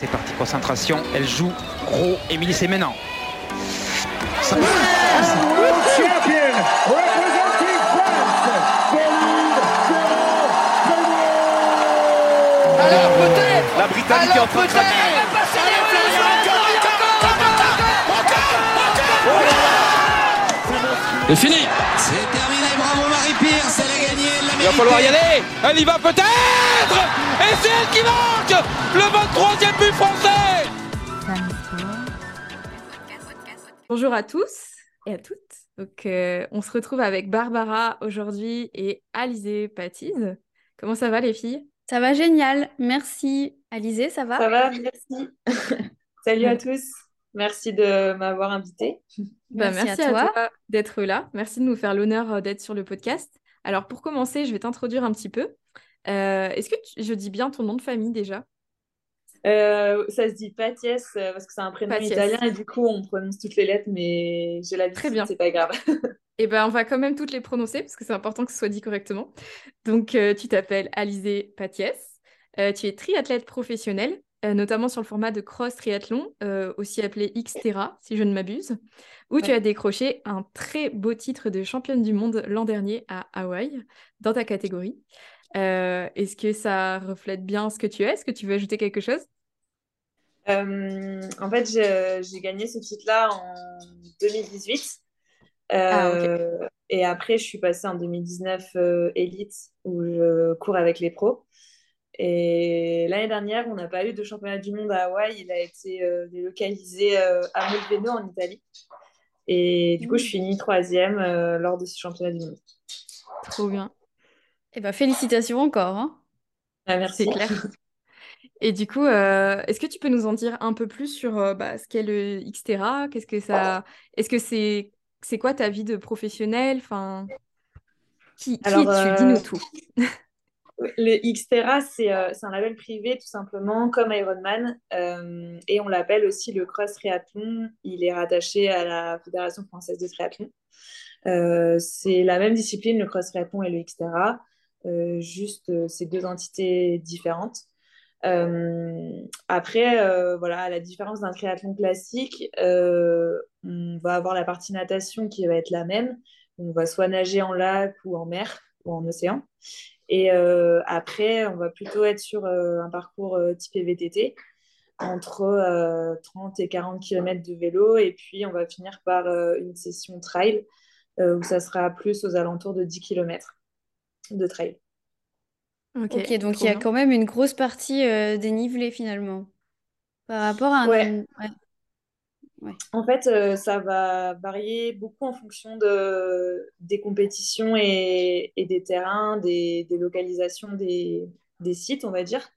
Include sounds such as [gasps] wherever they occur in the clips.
C'est parti, concentration. Elle joue gros. Émilie, c'est maintenant. Ça... Alors peut-être La Britannique est en train de craquer C'est fini va falloir y aller Elle y va peut-être Et c'est elle qui marque Le 23e but français Bonjour à tous et à toutes. Donc, euh, on se retrouve avec Barbara aujourd'hui et Alizé Patise. Comment ça va les filles? Ça va génial, merci. Alizé, ça va? Ça va, merci. [laughs] Salut à tous. Merci de m'avoir invité. Bah, Merci merci, à à toi. toi, d'être là. Merci de nous faire l'honneur euh, d'être sur le podcast. Alors, pour commencer, je vais t'introduire un petit peu. Euh, Est-ce que tu- je dis bien ton nom de famille déjà? Euh, ça se dit Patiès euh, parce que c'est un prénom Patiès. italien et du coup on prononce toutes les lettres, mais j'ai l'habitude, Très bien. c'est pas grave. [laughs] Eh ben, on va quand même toutes les prononcer parce que c'est important que ce soit dit correctement. Donc, euh, tu t'appelles Alizé Patiès. Euh, tu es triathlète professionnel, euh, notamment sur le format de cross triathlon, euh, aussi appelé Xterra, si je ne m'abuse, où tu as décroché un très beau titre de championne du monde l'an dernier à Hawaï, dans ta catégorie. Euh, Est-ce que ça reflète bien ce que tu es? Est-ce que tu veux ajouter quelque chose? En fait, j'ai gagné ce titre-là en 2018. Ah, Et après, je suis passée en 2019 euh, Elite où je cours avec les pros. Et l'année dernière, on n'a pas eu de championnat du monde à Hawaï. Il a été euh, délocalisé euh, à Molfeno en Italie. Et du coup, je finis troisième euh, lors de ce championnat du monde. Trop bien, Eh ben, félicitations encore. hein. Ah, merci. c'est clair. Et du coup, euh, est-ce que tu peux nous en dire un peu plus sur bah, ce qu'est le Xterra? Qu'est-ce que ça... Est-ce que c'est c'est quoi ta vie de professionnel? Enfin, qui, qui es-tu? Dis-nous tout. [laughs] Le Xterra, c'est euh, c'est un label privé tout simplement comme Ironman euh, et on l'appelle aussi le cross triathlon. Il est rattaché à la Fédération française de triathlon. Euh, c'est la même discipline, le cross triathlon et le Xterra, juste c'est deux entités différentes. Après, voilà, à la différence d'un triathlon classique, on va avoir la partie natation qui va être la même. On va soit nager en lac ou en mer ou en océan. Et euh, après, on va plutôt être sur euh, un parcours euh, typé VTT, entre euh, 30 et 40 km de vélo. Et puis, on va finir par euh, une session trail, euh, où ça sera plus aux alentours de 10 km de trail. Ok, Ok, donc il y a bien. quand même une grosse partie euh, dénivelée finalement. Par rapport à un... Ouais. ouais. En fait, euh, ça va varier beaucoup en fonction de, des compétitions et, et des terrains, des, des localisations des, des sites, on va dire.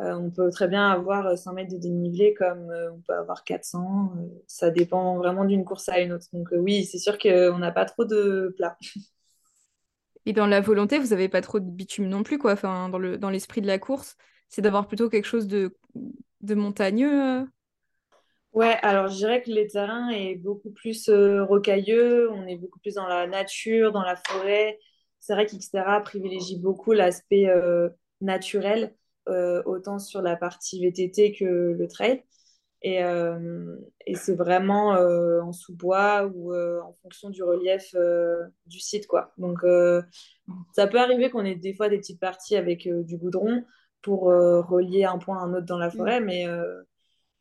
Euh, on peut très bien avoir 100 mètres de dénivelé comme euh, on peut avoir 400. Euh, ça dépend vraiment d'une course à une autre. Donc oui, c'est sûr qu'on n'a pas trop de plats. [laughs] Et dans la volonté, vous n'avez pas trop de bitume non plus, quoi. Enfin, dans le, dans l'esprit de la course, c'est d'avoir plutôt quelque chose de, de montagneux. Ouais, alors je dirais que les terrains est beaucoup plus euh, rocailleux, on est beaucoup plus dans la nature, dans la forêt. C'est vrai qu'Xterra privilégie beaucoup l'aspect euh, naturel, euh, autant sur la partie VTT que le trail. Et, et c'est vraiment en sous-bois ou en fonction du relief du site, quoi. Donc ça peut arriver qu'on ait des fois des petites parties avec du goudron pour relier un point à un autre dans la forêt, mais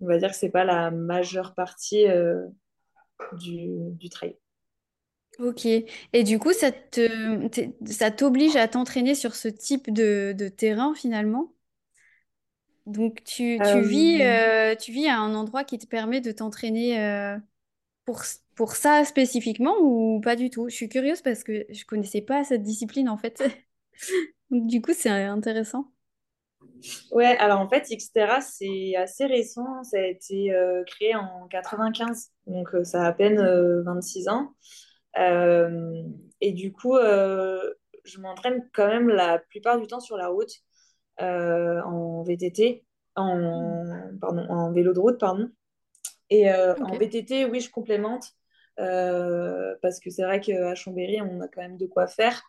on va dire que c'est pas la majeure partie euh, du, du trail. Ok. Et du coup, ça te, ça t'oblige à t'entraîner sur ce type de, de terrain finalement? Donc tu, tu vis, Euh, euh, tu vis à un endroit qui te permet de t'entraîner euh, pour, pour ça spécifiquement ou pas du tout? Je suis curieuse parce que je connaissais pas cette discipline en fait. [laughs] Donc du coup, c'est intéressant. Ouais, alors en fait, Xterra, c'est assez récent. Ça a été euh, créé en 95, donc euh, ça a à peine euh, 26 ans. Euh, et du coup, je m'entraîne quand même la plupart du temps sur la route, en VTT, en, pardon, en vélo de route, pardon. Et en. VTT, oui, je complémente, parce que c'est vrai qu'à Chambéry, on a quand même de quoi faire.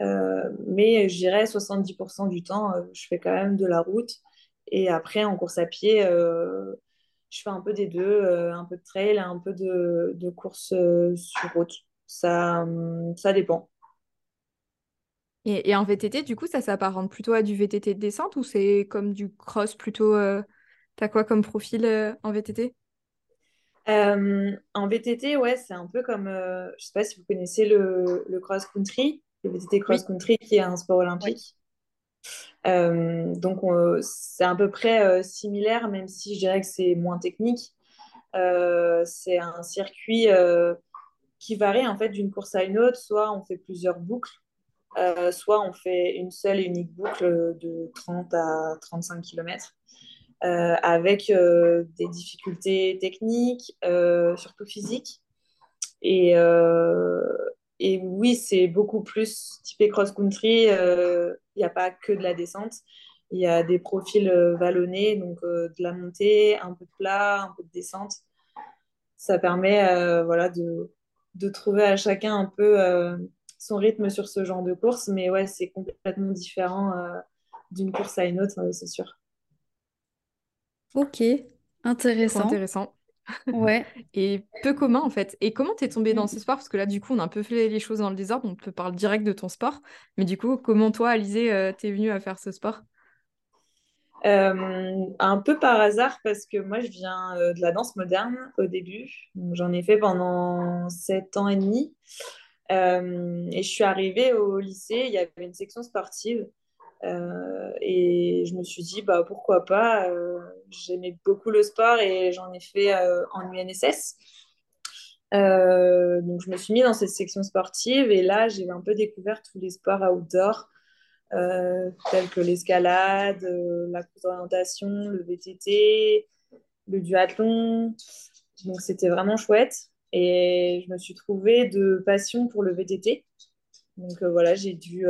Euh, mais je dirais 70% du temps, euh, je fais quand même de la route. Et après, en course à pied, je fais un peu des deux, un peu de trail, un peu de, de course sur route. Ça, ça dépend. Et, et, en VTT, du coup, ça s'apparente plutôt à du VTT de descente ou c'est comme du cross plutôt T'as quoi comme profil en VTT euh, en VTT, ouais, c'est un peu comme, euh, je sais pas si vous connaissez le, le cross-country, le VTT cross-country qui est un sport olympique. Euh, donc, c'est à peu près similaire, même si je dirais que c'est moins technique. c'est un circuit qui varie en fait d'une course à une autre. Soit on fait plusieurs boucles, soit on fait une seule et unique boucle de 30 à 35 km. Euh, avec euh, des difficultés techniques, euh, surtout physiques. Et, et oui, c'est beaucoup plus typé cross-country. Il n'y a pas que de la descente. Il y a des profils vallonnés, donc de la montée, un peu de plat, un peu de descente. Ça permet voilà, de, de, trouver à chacun un peu son rythme sur ce genre de course. Mais ouais, c'est complètement différent d'une course à une autre, c'est sûr. Ok, intéressant. intéressant. Ouais. [laughs] Et peu commun en fait. Et comment t'es tombée dans ce sport? Parce que là, du coup, on a un peu fait les choses dans le désordre, on te parle direct de ton sport. Mais du coup, comment toi, Alizé, euh, t'es venue à faire ce sport? Euh, un peu par hasard parce que moi je viens euh, de la danse moderne au début. J'en ai fait pendant sept ans et demi. et je suis arrivée au lycée, il y avait une section sportive euh, et je me suis dit, bah, pourquoi pas euh, J'aimais beaucoup le sport et j'en ai fait euh, en UNSS. donc, je me suis mis dans cette section sportive et là, j'ai un peu découvert tous les sports outdoor, tels que l'escalade, la course d'orientation, le VTT, le duathlon. Donc, c'était vraiment chouette. Et je me suis trouvée de passion pour le VTT. Donc, voilà, j'ai dû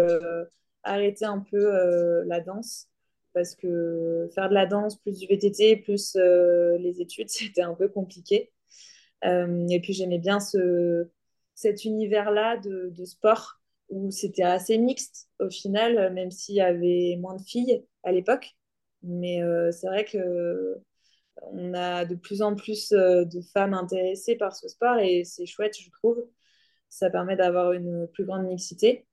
arrêter un peu euh, la danse parce que faire de la danse plus du VTT plus euh, les études, [laughs] c'était un peu compliqué. Euh, et puis j'aimais bien ce, cet univers-là de, de, sport où c'était assez mixte au final, même s'il y avait moins de filles à l'époque. Mais c'est vrai que on a de plus en plus de femmes intéressées par ce sport et c'est chouette, je trouve. Ça permet d'avoir une plus grande mixité.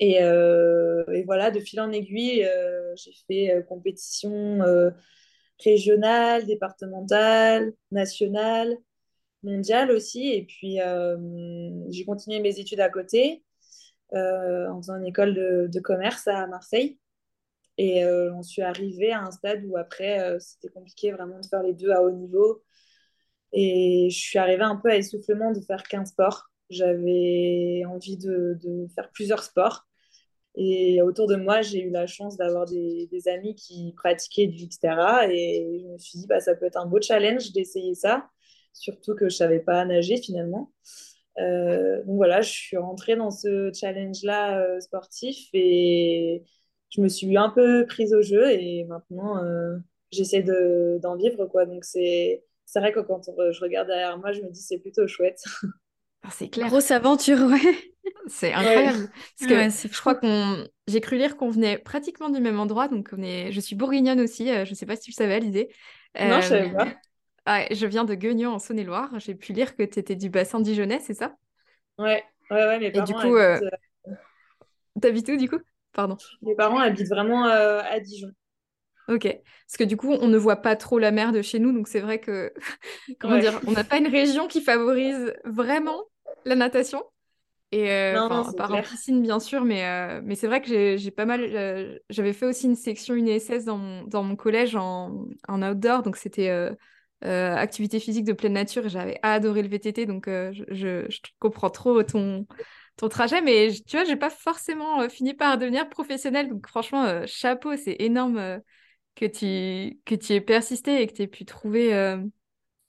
Euh, et, voilà, de fil en aiguille, euh, j'ai fait euh, compétition régionale, départementale, nationale, mondiale aussi. Et puis, j'ai continué mes études à côté en faisant une école de, commerce à Marseille. Et on suis arrivée à un stade où après, c'était compliqué vraiment de faire les deux à haut niveau. Et je suis arrivée un peu à essoufflement de faire qu'un sport. J'avais envie de, faire plusieurs sports. Et autour de moi, j'ai eu la chance d'avoir des, des, amis qui pratiquaient du Xterra et je me suis dit, bah, ça peut être un beau challenge d'essayer ça, surtout que je ne savais pas nager finalement. Euh, donc voilà, je suis rentrée dans ce challenge-là euh, sportif et je me suis un peu prise au jeu et maintenant euh, j'essaie d'en vivre. Quoi. Donc c'est vrai que quand je regarde derrière moi, je me dis c'est plutôt chouette. [laughs] Ah, c'est clair. Grosse aventure, ouais. C'est incroyable. Parce que je crois qu'on. J'ai cru lire qu'on venait pratiquement du même endroit. Donc, on est... je suis bourguignonne aussi. Euh, je ne sais pas si tu savais, l'idée. Non, je savais pas. Ouais, je viens de Guignon en Saône-et-Loire. J'ai pu lire que tu étais du bassin dijonnais, c'est ça? Ouais, ouais, ouais. Mes parents Et du coup, habitent... Euh, t'habites où du coup? Pardon. Mes parents habitent vraiment euh, à Dijon. Ok, parce que du coup, on ne voit pas trop la mer de chez nous, donc c'est vrai que, [laughs] comment dire, on n'a pas une région qui favorise vraiment la natation. Et euh, par en piscine, bien sûr, mais, euh, mais c'est vrai que j'ai pas mal. Euh, j'avais fait aussi une section une ESS dans mon, dans mon collège en, en outdoor, donc c'était activité physique de pleine nature et j'avais adoré le VTT, donc je, je, comprends trop ton, ton trajet, mais tu vois, j'ai pas forcément fini par devenir professionnelle, donc franchement, chapeau, c'est énorme que tu, que tu aies persisté et que tu aies pu trouver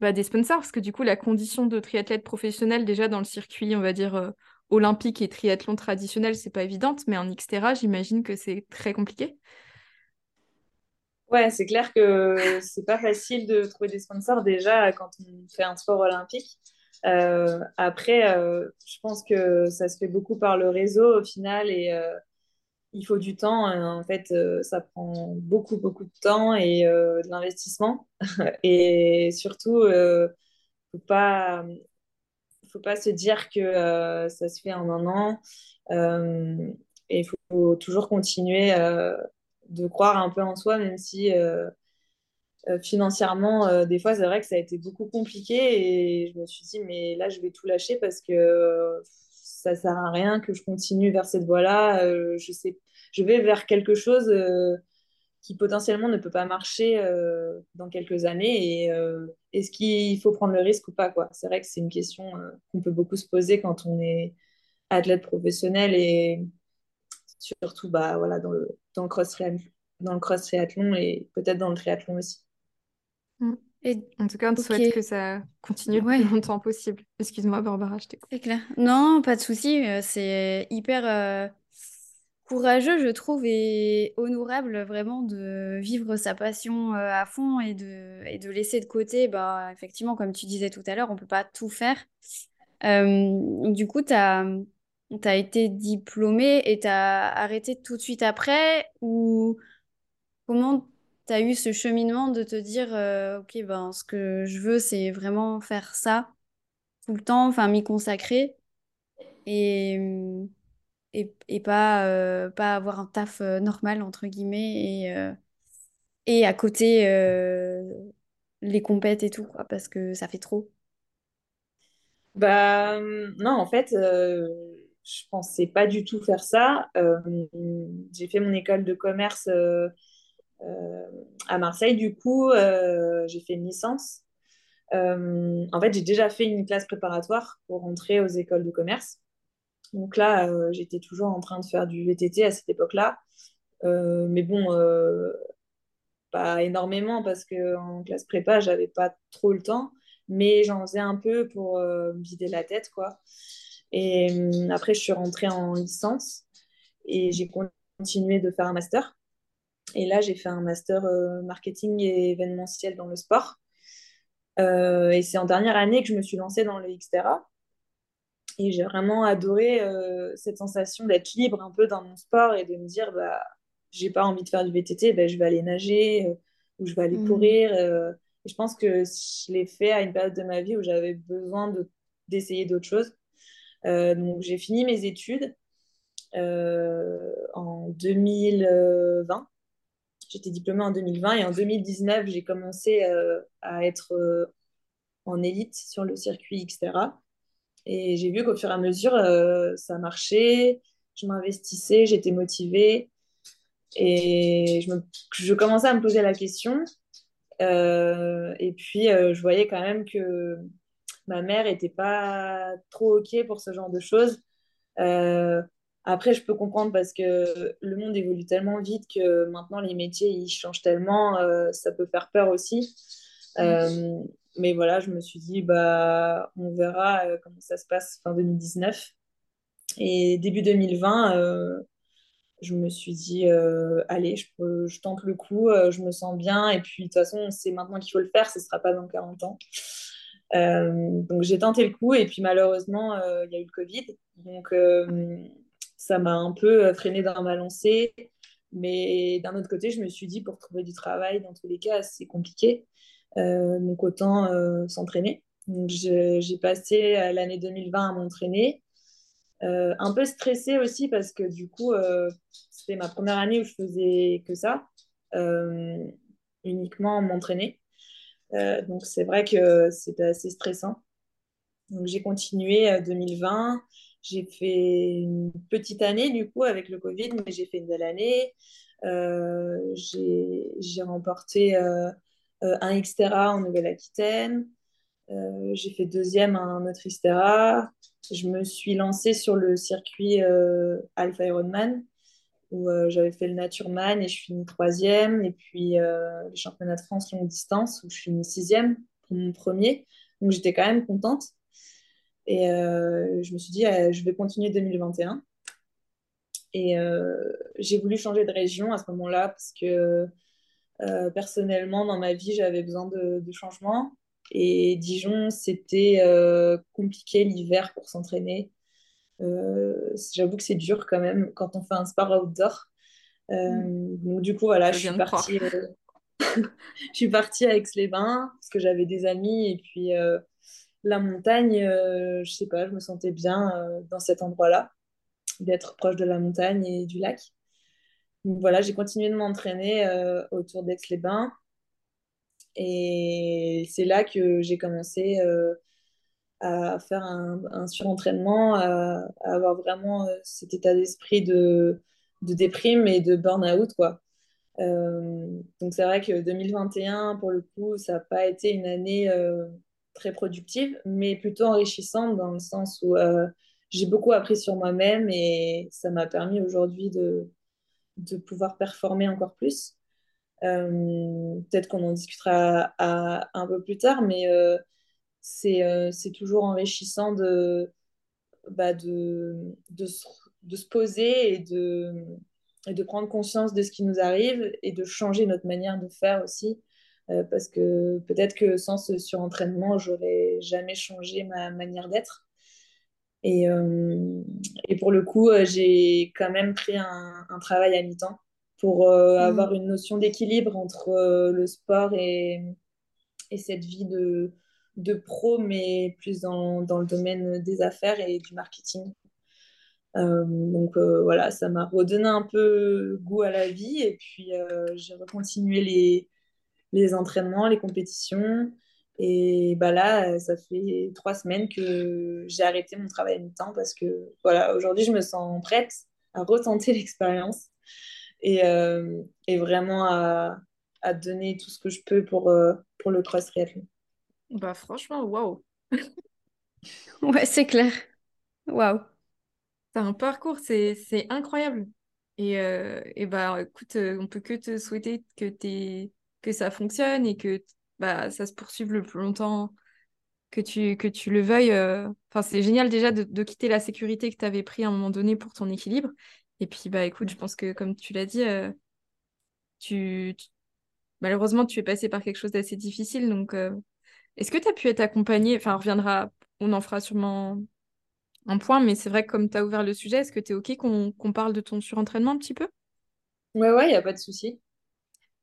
bah, des sponsors, parce que du coup, la condition de triathlète professionnel, déjà dans le circuit, on va dire, euh, olympique et triathlon traditionnel, c'est pas évidente, mais en Xterra, j'imagine que c'est très compliqué. Ouais, c'est clair que c'est pas facile de trouver des sponsors déjà quand on fait un sport olympique. Euh, après, euh, je pense que ça se fait beaucoup par le réseau au final et il faut du temps. en fait, ça prend beaucoup, beaucoup de temps et de l'investissement. [laughs] et surtout, il faut pas faut pas se dire que ça se fait en un an. et il faut toujours continuer de croire un peu en soi, même si euh, financièrement, euh, des fois, c'est vrai que ça a été beaucoup compliqué et je me suis dit, mais là, je vais tout lâcher parce que euh, ça sert à rien que je continue vers cette voie-là. je sais, je vais vers quelque chose qui potentiellement ne peut pas marcher dans quelques années et est-ce qu'il faut prendre le risque ou pas quoi? C'est vrai que c'est une question qu'on peut beaucoup se poser quand on est athlète professionnel et surtout bah, voilà, dans, le, dans, le cross dans le cross triathlon et peut-être dans le triathlon aussi. Mm. Et... En tout cas, on te souhaite que ça continue le plus longtemps possible. Excuse-moi, Barbara, je t'écoute. C'est clair. Non, pas de souci. Euh, c'est hyper euh, courageux, je trouve, et honorable vraiment de vivre sa passion euh, à fond et de, et de laisser de côté, bah, effectivement, comme tu disais tout à l'heure, on ne peut pas tout faire. du coup, tu as, as, été diplômée et tu as arrêté tout de suite après ou comment tu as eu ce cheminement de te dire, euh, OK, ben, ce que je veux, c'est vraiment faire ça tout le temps, enfin, m'y consacrer et, et, et pas, euh, pas avoir un taf euh, normal, entre guillemets, et, et à côté, les compètes et tout, quoi, parce que ça fait trop. Bah, non, en fait, je pensais pas du tout faire ça. j'ai fait mon école de commerce à Marseille, du coup, euh, j'ai fait une licence. Euh, en fait, j'ai déjà fait une classe préparatoire pour rentrer aux écoles de commerce. Donc là, j'étais toujours en train de faire du VTT à cette époque-là. mais bon, pas énormément parce qu'en classe prépa, j'avais pas trop le temps. Mais j'en faisais un peu pour me vider la tête, quoi. Et après, je suis rentrée en licence et j'ai continué de faire un master. Et là, j'ai fait un master euh, marketing et événementiel dans le sport. Euh, et c'est en dernière année que je me suis lancée dans le Xterra. Et j'ai vraiment adoré euh, cette sensation d'être libre un peu dans mon sport et de me dire, bah, j'ai pas envie de faire du VTT, bah, je vais aller nager ou je vais aller mmh. courir. et je pense que je l'ai fait à une période de ma vie où j'avais besoin d'essayer d'autres choses. donc j'ai fini mes études en 2020 J'étais diplômée en 2020 et en 2019, j'ai commencé euh, à être euh, en élite sur le circuit, etc. Et j'ai vu qu'au fur et à mesure, euh, ça marchait, je m'investissais, j'étais motivée. Et je, je, commençais à me poser la question. et puis, je voyais quand même que ma mère n'était pas trop OK pour ce genre de choses. Après, je peux comprendre parce que le monde évolue tellement vite que maintenant les métiers ils changent tellement, euh, ça peut faire peur aussi. Euh, mais voilà, je me suis dit, bah, on verra euh, comment ça se passe fin 2019. Et début 2020, je me suis dit, allez, je, je, tente le coup, je me sens bien. Et puis, de toute façon, c'est maintenant qu'il faut le faire, ce ne sera pas dans 40 ans. donc, j'ai tenté le coup. Et puis, malheureusement, il y a eu le Covid. Donc, ça m'a un peu euh, freiné dans ma lancée. Mais d'un autre côté, je me suis dit, pour trouver du travail, dans tous les cas, c'est compliqué. Euh, donc, autant euh, s'entraîner. j'ai passé l'année 2020 à m'entraîner. un peu stressée aussi parce que du coup, c'était ma première année où je faisais que ça, uniquement m'entraîner. donc, c'est vrai que c'était assez stressant. Donc, j'ai continué 2020. J'ai fait une petite année du coup avec le Covid, mais j'ai fait une belle année. Euh, j'ai remporté euh, euh, un Xterra en Nouvelle-Aquitaine. j'ai fait deuxième à un autre Xterra. Je me suis lancée sur le circuit Alpha Ironman où j'avais fait le Natureman et je finis troisième. Et puis les championnats de France longue distance où je finis sixième pour mon premier. Donc j'étais quand même contente. Et euh, je me suis dit, euh, je vais continuer 2021. Et euh, j'ai voulu changer de région à ce moment-là parce que personnellement, dans ma vie, j'avais besoin de, de, changement. Et Dijon, c'était compliqué l'hiver pour s'entraîner. J'avoue que c'est dur quand même quand on fait un sport outdoor. Mm. Donc du coup, voilà, je suis partie. [laughs] je suis partie à Aix-les-Bains parce que j'avais des amis et puis la montagne, je sais pas, je me sentais bien dans cet endroit-là, d'être proche de la montagne et du lac. Donc voilà, j'ai continué de m'entraîner autour d'Aix-les-Bains. Et c'est là que j'ai commencé euh, à faire un, surentraînement, à, avoir vraiment euh, cet état d'esprit de, de, déprime et de burn-out, quoi. Euh, donc c'est vrai que 2021, pour le coup, ça n'a pas été une année très productive, mais plutôt enrichissante dans le sens où j'ai beaucoup appris sur moi-même et ça m'a permis aujourd'hui de, de pouvoir performer encore plus. Euh, peut-être qu'on en discutera un peu plus tard, mais euh, euh, c'est toujours enrichissant de, bah de, de, se, poser et de, et de prendre conscience de ce qui nous arrive et de changer notre manière de faire aussi. Parce que peut-être que sans ce surentraînement, j'aurais jamais changé ma manière d'être. Et, et, pour le coup, j'ai quand même pris un, un travail à mi-temps pour euh, mm. avoir une notion d'équilibre entre euh, le sport et, et cette vie de, de pro, mais plus dans, dans, le domaine des affaires et du marketing. Euh, donc voilà, ça m'a redonné un peu goût à la vie et puis j'ai recontinué les, les entraînements, les compétitions. Et bah là, ça fait trois semaines que j'ai arrêté mon travail à mi-temps parce que voilà, aujourd'hui, je me sens prête à retenter [laughs] l'expérience et, euh, et vraiment à, à, donner tout ce que je peux pour, euh, pour le cross triathlon. Bah franchement, waouh. [laughs] ouais, c'est clair. Waouh. T'as un parcours, c'est incroyable. Et, euh, et bah écoute, on peut que te souhaiter que, es, que ça fonctionne et que bah, ça se poursuive le plus longtemps que tu, le veuilles. Enfin, c'est génial déjà de, de, quitter la sécurité que tu avais pris à un moment donné pour ton équilibre et puis, bah, écoute, je pense que comme tu l'as dit, euh, tu, malheureusement, tu es passé par quelque chose d'assez difficile. Donc, euh, est-ce que tu as pu être accompagné Enfin, on reviendra, on en fera sûrement un point, mais c'est vrai que comme tu as ouvert le sujet, est-ce que tu es OK qu'on parle de ton surentraînement un petit peu? Ouais, ouais, il n'y a pas de souci.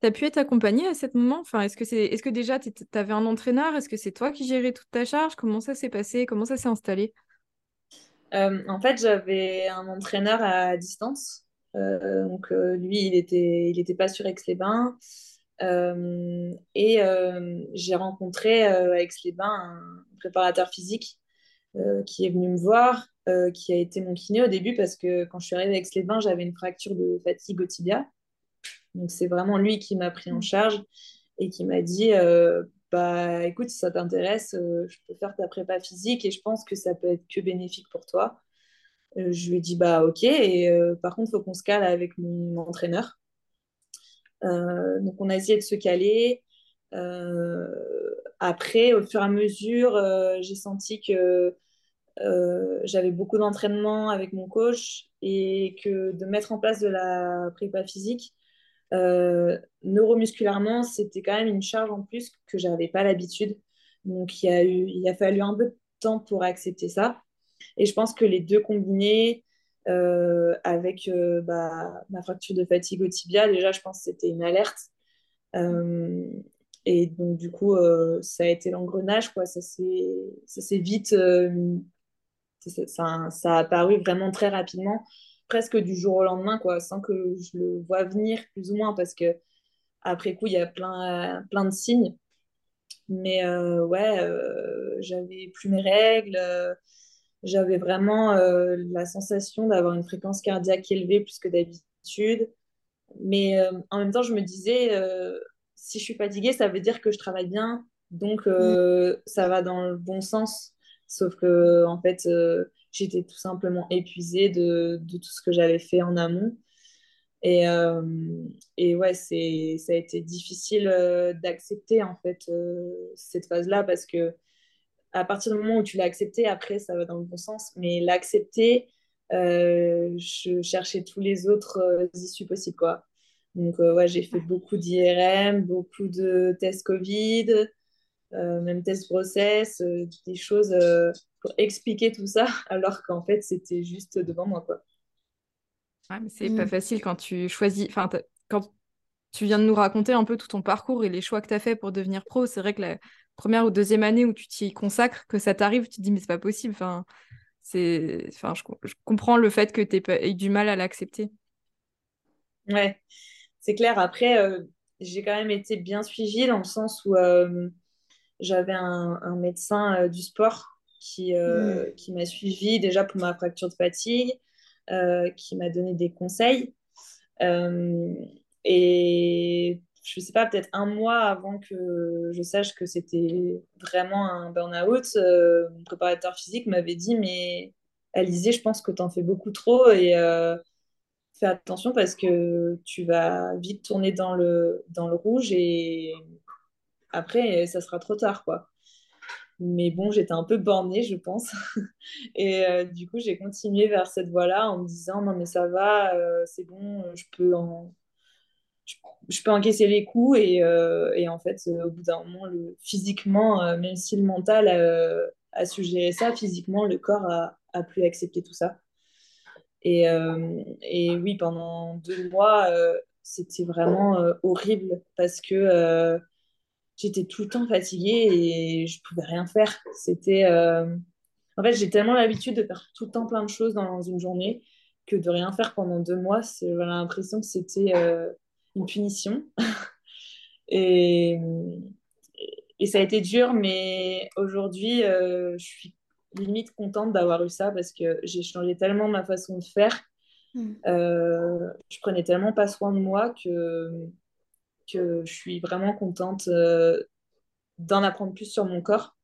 Tu as pu être accompagné à ce moment? Enfin, Est-ce que, c'est... est-ce que déjà tu avais un entraîneur? Est-ce que c'est toi qui gérais toute ta charge? Comment ça s'est passé? Comment ça s'est installé? Euh, en fait, j'avais un entraîneur à distance. Euh, donc, euh, lui, il n'était il était pas sur Aix-les-Bains. et j'ai rencontré à Aix-les-Bains un préparateur physique qui est venu me voir, qui a été mon kiné au début parce que quand je suis arrivée à Aix-les-Bains, j'avais une fracture de fatigue au tibia. Donc, c'est vraiment lui qui m'a pris en mmh. charge et qui m'a dit bah écoute, si ça t'intéresse, euh, je peux faire ta prépa physique et je pense que ça peut être que bénéfique pour toi. Euh, je lui ai dit bah ok, et euh, par contre, faut qu'on se cale avec mon entraîneur. donc on a essayé de se caler. après, au fur et à mesure, j'ai senti que j'avais beaucoup d'entraînement avec mon coach et que de mettre en place de la prépa physique, euh, neuromusculairement, c'était quand même une charge en plus que j'avais pas l'habitude. Donc, il a, a fallu un peu de temps pour accepter ça. Et je pense que les deux combinés, euh, avec euh, bah, ma fracture de fatigue au tibia, déjà, je pense que c'était une alerte. et donc, du coup, ça a été l'engrenage. Ça s'est vite. Ça, ça, a apparu vraiment très rapidement presque du jour au lendemain, quoi, sans que je le vois venir plus ou moins, parce que après coup, il y a plein, plein de signes. Mais euh, ouais, euh, j'avais plus mes règles, euh, j'avais vraiment la sensation d'avoir une fréquence cardiaque élevée plus que d'habitude. Mais en même temps, je me disais, si je suis fatiguée, ça veut dire que je travaille bien, donc mm. ça va dans le bon sens. Sauf que, en fait, j'étais tout simplement épuisée de, de, tout ce que j'avais fait en amont. Et, euh, et ouais, c'est, ça a été difficile euh, d'accepter en fait euh, cette phase-là parce que à partir du moment où tu l'as accepté, après ça va dans le bon sens. Mais l'accepter, je cherchais tous les autres issues possibles quoi. Donc ouais, j'ai fait beaucoup d'IRM, beaucoup de tests Covid. Même test grossesse, des choses pour expliquer tout ça, [laughs] alors qu'en fait, c'était juste devant moi, quoi. Ouais, mais c'est pas mm. facile quand tu choisis, enfin, quand tu viens de nous raconter un peu tout ton parcours et les choix que tu as fait pour devenir pro. C'est vrai que la première ou deuxième année où tu t'y consacres, que ça t'arrive, tu te dis mais c'est pas possible. Enfin, c'est, enfin, je, comprends le fait que tu aies eu du mal à l'accepter. Ouais, c'est clair. Après, euh, j'ai quand même été bien suivie dans le sens où euh, j'avais un, médecin euh, du sport qui, mm. qui m'a suivi déjà pour ma fracture de fatigue, qui m'a donné des conseils. Et je sais pas, peut-être un mois avant que je sache que c'était vraiment un burn-out, euh, mon préparateur physique m'avait dit Mais Alizé, je pense que tu en fais beaucoup trop et euh, fais attention parce que tu vas vite tourner dans le, dans le rouge et après, ça sera trop tard, quoi. Mais bon, j'étais un peu bornée, je pense. [laughs] et euh, du coup, j'ai continué vers cette voie-là en me disant Non, mais ça va, c'est bon, je peux je, peux encaisser les coups et, euh, et en fait, euh, au bout d'un moment, le, physiquement, euh, même si le mental a suggéré ça, physiquement, le corps a, a pu accepter tout ça. Et, et oui, pendant deux mois, c'était vraiment horrible parce que j'étais tout le temps fatiguée et je pouvais rien faire. C'était, en fait, j'ai tellement l'habitude de faire tout le temps plein de choses dans une journée que de rien faire pendant deux mois, j'ai l'impression que c'était une punition. [laughs] et, et ça a été dur, mais aujourd'hui, euh, je suis limite contente d'avoir eu ça parce que j'ai changé tellement ma façon de faire. Mm. Euh, je prenais tellement pas soin de moi que, que je suis vraiment contente euh, d'en apprendre plus sur mon corps.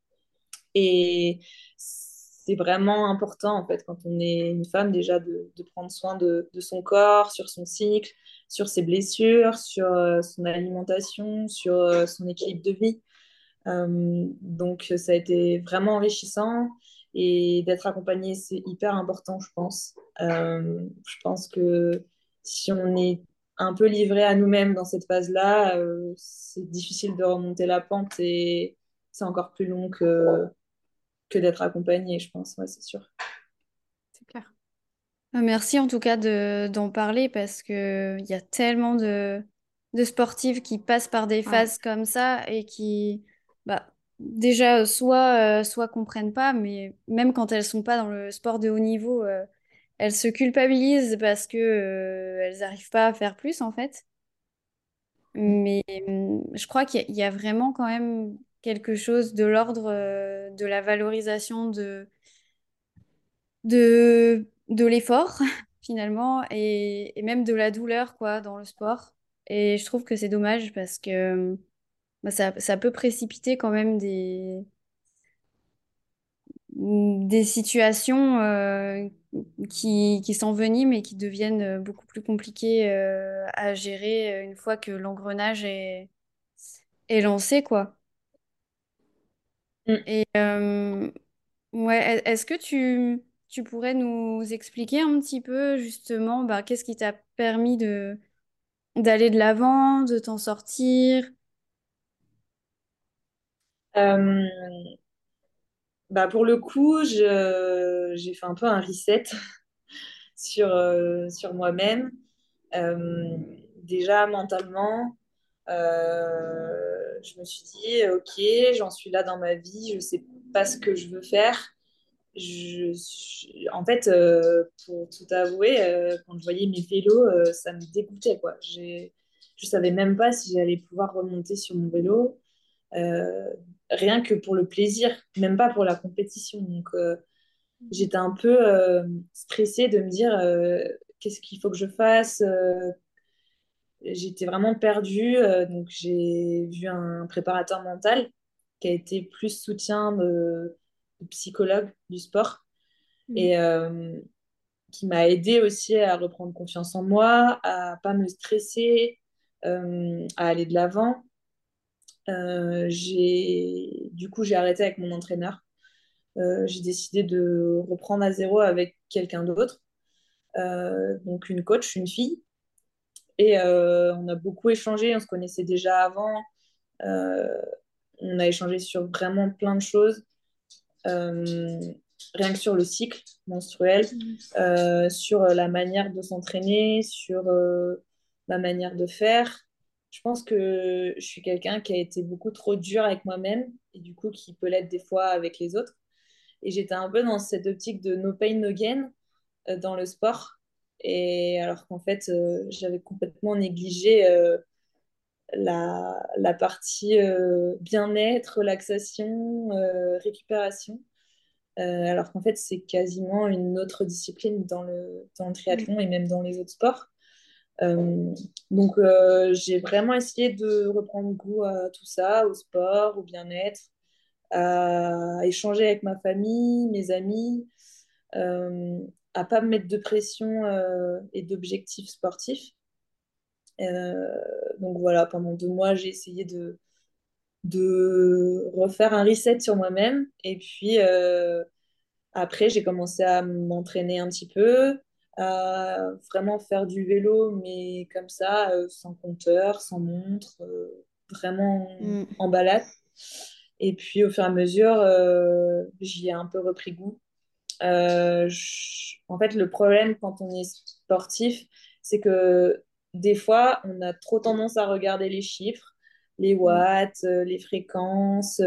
Et c'est vraiment important, en fait, quand on est une femme, déjà de, prendre soin de, son corps, sur son cycle, sur ses blessures, sur euh, son alimentation, sur euh, son équilibre de vie. Donc, ça a été vraiment enrichissant et d'être accompagnée, c'est hyper important, je pense. je pense que si on est un peu livré à nous-mêmes dans cette phase-là, c'est difficile de remonter la pente et c'est encore plus long que, que d'être accompagné, je pense, ouais, c'est sûr. Euh, merci en tout cas d'en parler parce qu'il y a tellement de, de sportives qui passent par des phases comme ça et qui, bah, déjà, soit, euh, soit comprennent pas, mais même quand elles sont pas dans le sport de haut niveau, euh, elles se culpabilisent parce que elles n'arrivent pas à faire plus en fait. Mais hum, je crois qu'il y, a vraiment quand même quelque chose de l'ordre de la valorisation de, de de l'effort [laughs] finalement et, même de la douleur quoi dans le sport. Et je trouve que c'est dommage parce que bah, ça, peut précipiter quand même des, des situations euh, qui, qui s'enveniment et qui deviennent beaucoup plus compliquées euh, à gérer une fois que l'engrenage est, est lancé quoi. Mm. Et euh, ouais, est-ce que tu tu pourrais nous expliquer un petit peu justement bah, qu'est-ce qui t'a permis de d'aller de l'avant, de t'en sortir? Euh, bah pour le coup, j'ai fait un peu un reset [laughs] sur, euh, sur moi-même. Euh, déjà mentalement, je me suis dit, ok, j'en suis là dans ma vie, je sais pas ce que je veux faire en fait, euh, pour tout avouer, euh, quand je voyais mes vélos, euh, ça me dégoûtait. Quoi. Je ne savais même pas si j'allais pouvoir remonter sur mon vélo, rien que pour le plaisir, même pas pour la compétition. Donc, j'étais un peu stressée de me dire qu'est-ce qu'il faut que je fasse. j'étais vraiment perdue. donc, j'ai vu un préparateur mental qui a été plus soutien de psychologue du sport mm. et euh, qui m'a aidé aussi à reprendre confiance en moi, à pas me stresser, euh, à aller de l'avant. Euh, du coup j'ai arrêté avec mon entraîneur. j'ai décidé de reprendre à zéro avec quelqu'un d'autre, donc une coach, une fille. Et on a beaucoup échangé, on se connaissait déjà avant on a échangé sur vraiment plein de choses. rien que sur le cycle menstruel, sur la manière de s'entraîner, sur la manière de faire. Je pense que je suis quelqu'un qui a été beaucoup trop dur avec moi-même et du coup qui peut l'être des fois avec les autres. Et j'étais un peu dans cette optique de no pain, no gain euh, dans le sport. Et alors qu'en fait, euh, j'avais complètement négligé euh, la, la, partie bien-être, relaxation, récupération. alors qu'en fait, c'est quasiment une autre discipline dans le, dans le triathlon et même dans les autres sports. Donc, j'ai vraiment essayé de reprendre goût à tout ça, au sport, au bien-être, à échanger avec ma famille, mes amis, euh, à pas me mettre de pression euh, et d'objectifs sportifs. Euh, donc voilà, pendant deux mois, j'ai essayé de refaire un reset sur moi-même. Et puis après, j'ai commencé à m'entraîner un petit peu, à vraiment faire du vélo, mais comme ça, sans compteur, sans montre, vraiment mm. en balade. Et puis au fur et à mesure, euh, j'y ai un peu repris goût. Euh, en fait, le problème quand on est sportif, c'est que des fois, on a trop tendance à regarder les chiffres, les watts, euh, les fréquences,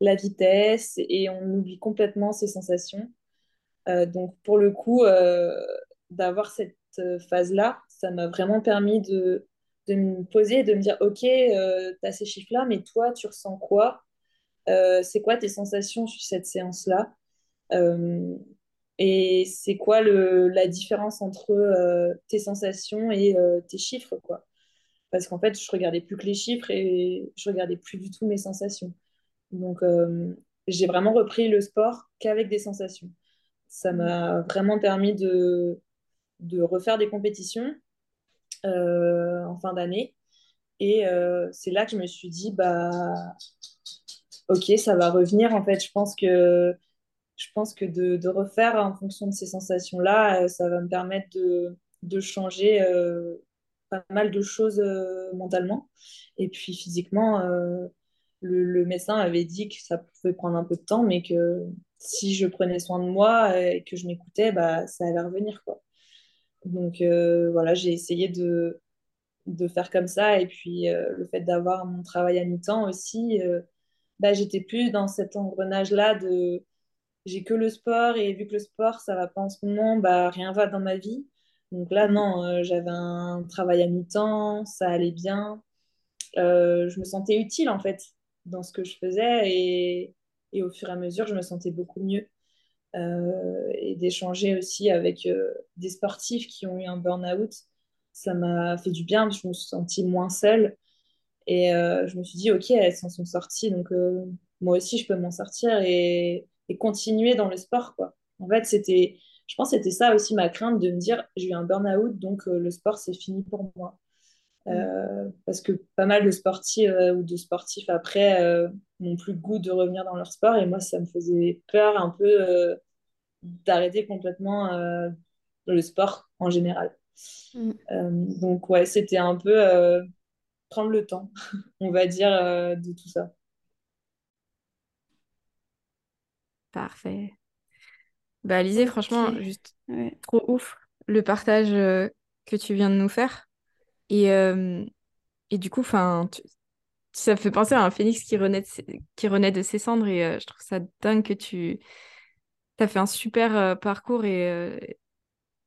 la vitesse, et on oublie complètement ses sensations. donc, pour le coup, d'avoir cette phase-là, ça m'a vraiment permis de, de, me poser et de me dire, OK, tu as ces chiffres-là, mais toi, tu ressens quoi? Euh, c'est quoi tes sensations sur cette séance-là? Euh, Et c'est quoi le, la différence entre euh, tes sensations et tes chiffres quoi? Parce qu'en fait, je regardais plus que les chiffres et je regardais plus du tout mes sensations. Donc, j'ai vraiment repris le sport qu'avec des sensations. Ça m'a vraiment permis de, de refaire des compétitions en fin d'année. Et c'est là que je me suis dit, bah, ok, ça va revenir. En fait, je pense que, je pense que de, refaire en fonction de ces sensations-là, euh, ça va me permettre de, changer euh, pas mal de choses euh, mentalement. Et puis physiquement, le, médecin avait dit que ça pouvait prendre un peu de temps, mais que si je prenais soin de moi et que je m'écoutais, bah, ça allait revenir. Quoi. Donc voilà, j'ai essayé de, faire comme ça. Et puis le fait d'avoir mon travail à mi-temps aussi, bah, j'étais plus dans cet engrenage-là de j'ai que le sport et vu que le sport, ça va pas en ce moment, bah, rien va dans ma vie. Donc là, non, euh, j'avais un travail à mi-temps, ça allait bien. Euh, je me sentais utile en fait dans ce que je faisais et au fur et à mesure, je me sentais beaucoup mieux. Euh, et d'échanger aussi avec des sportifs qui ont eu un burn-out, ça m'a fait du bien, je me suis sentie moins seule. Et euh, je me suis dit, OK, elles s'en sont sorties, donc euh, moi aussi, je peux m'en sortir et, continuer dans le sport. Quoi. En fait, c'était, je pense que c'était ça aussi ma crainte de me dire, j'ai eu un burn-out, donc euh, le sport, c'est fini pour moi. Mm. parce que pas mal de sportifs ou de sportifs après n'ont plus le goût de revenir dans leur sport et moi, ça me faisait peur un peu d'arrêter complètement le sport en général. Mm. donc, ouais, c'était un peu prendre le temps, [laughs] on va dire, euh, de tout ça. Parfait. Bah, franchement, juste trop ouf le partage euh, que tu viens de nous faire. Et, euh, et du coup, enfin, ça fait penser à un phénix qui renaît de ses, qui renaît de ses cendres. Et je trouve ça dingue que tu as fait un super parcours et,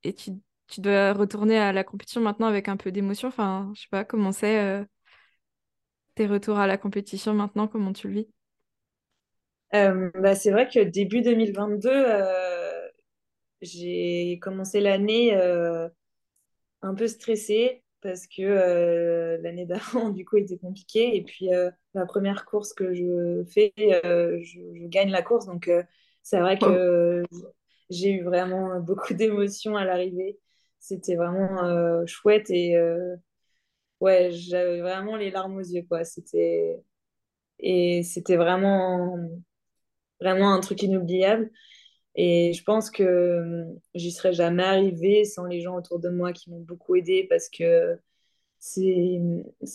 et tu, tu, dois retourner à la compétition maintenant avec un peu d'émotion. Enfin, je sais pas comment c'est tes retours à la compétition maintenant, comment tu le vis? Euh, bah, C'est vrai que début 2022, euh, j'ai commencé l'année euh, un peu stressée parce que l'année d'avant, [laughs] du coup, était compliquée. Et puis, la première course que je fais, je, je, gagne la course. Donc, c'est vrai que j'ai eu vraiment [laughs] beaucoup d'émotions à l'arrivée. C'était vraiment chouette et ouais, j'avais vraiment les larmes aux yeux, quoi. C'était et c'était vraiment vraiment un truc inoubliable. Et je pense que hum, j'y serais jamais arrivée sans les gens autour de moi qui m'ont beaucoup aidé parce que c'est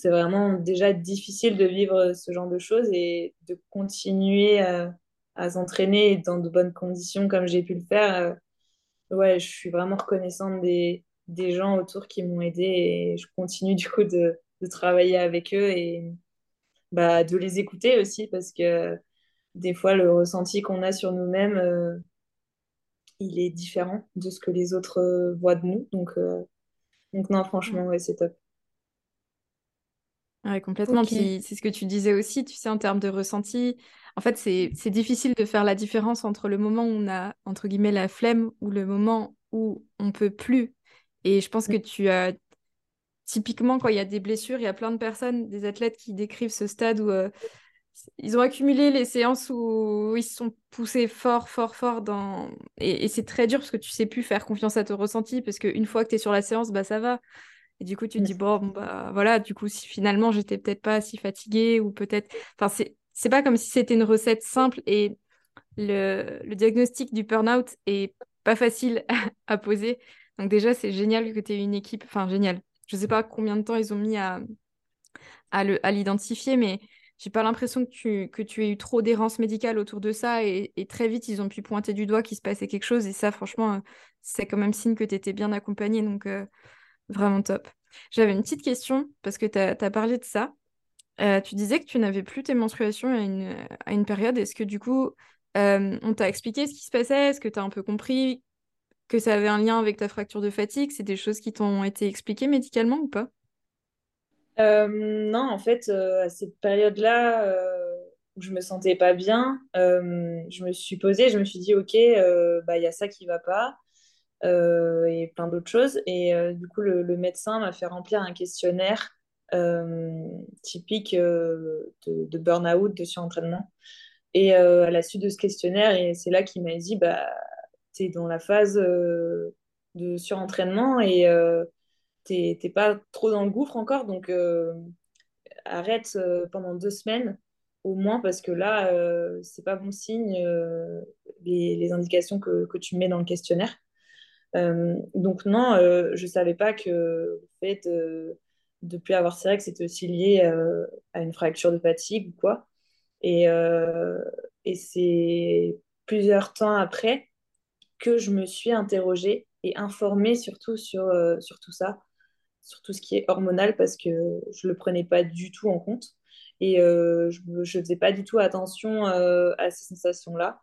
vraiment déjà difficile de vivre ce genre de choses et de continuer à, à s'entraîner dans de bonnes conditions comme j'ai pu le faire. Euh, ouais, je suis vraiment reconnaissante des, des gens autour qui m'ont aidé et je continue du coup de, de, travailler avec eux et bah, de les écouter aussi parce que des fois le ressenti qu'on a sur nous-mêmes, euh, il est différent de ce que les autres euh, voient de nous. Donc, donc non, franchement, ouais, c'est top. Ouais, complètement. Puis c'est ce que tu disais aussi, tu sais, en termes de ressenti. En fait, c'est difficile de faire la différence entre le moment où on a, entre guillemets, la flemme ou le moment où on peut plus. Et je pense que tu as. Typiquement, quand il y a des blessures, il y a plein de personnes, des athlètes qui décrivent ce stade où euh, ils ont accumulé les séances où ils se sont poussés fort, fort, fort dans. Et, et c'est très dur parce que tu sais plus faire confiance à ton ressenti parce qu'une fois que tu es sur la séance, bah ça va. Et du coup, tu te dis, bon, bah voilà, du coup, si finalement j'étais peut-être pas si fatiguée ou peut-être. Enfin, c'est, c'est pas comme si c'était une recette simple et le, le diagnostic du burn-out est pas facile [laughs] à poser. Donc, déjà, c'est génial que tu aies une équipe. Enfin, génial. Je sais pas combien de temps ils ont mis à, à, le, à l'identifier, mais j'ai pas l'impression que tu, aies eu trop d'errance médicale autour de ça et, très vite ils ont pu pointer du doigt qu'il se passait quelque chose et ça franchement c'est quand même signe que tu étais bien accompagnée donc euh, Vraiment top. J'avais une petite question parce que tu as, parlé de ça. Euh, tu disais que tu n'avais plus tes menstruations à une, période. Est-ce que du coup, euh, on t'a expliqué ce qui se passait? Est-ce que tu as un peu compris que ça avait un lien avec ta fracture de fatigue? C'est des choses qui t'ont été expliquées médicalement ou pas? Euh, Non, en fait, à cette période-là, où je me sentais pas bien, je me suis posée, je me suis dit, OK, bah, il y a ça qui va pas. Euh, et plein d'autres choses. Et euh, du coup, le, médecin m'a fait remplir un questionnaire euh, typique de, burn-out, de surentraînement. Et à la suite de ce questionnaire, c'est là qu'il m'a dit, bah, tu es dans la phase de surentraînement et t'es pas trop dans le gouffre encore, donc arrête pendant deux semaines au moins parce que là, c'est pas bon signe les, les, indications que, tu mets dans le questionnaire. Euh, donc non, euh, je savais pas que le fait de ne plus avoir ces règles, c'était aussi lié euh, à une fracture de fatigue ou quoi. Et, c'est plusieurs temps après que je me suis interrogée et informée surtout sur, sur tout ça, sur tout ce qui est hormonal, parce que je ne le prenais pas du tout en compte. Et je ne faisais pas du tout attention à ces sensations-là.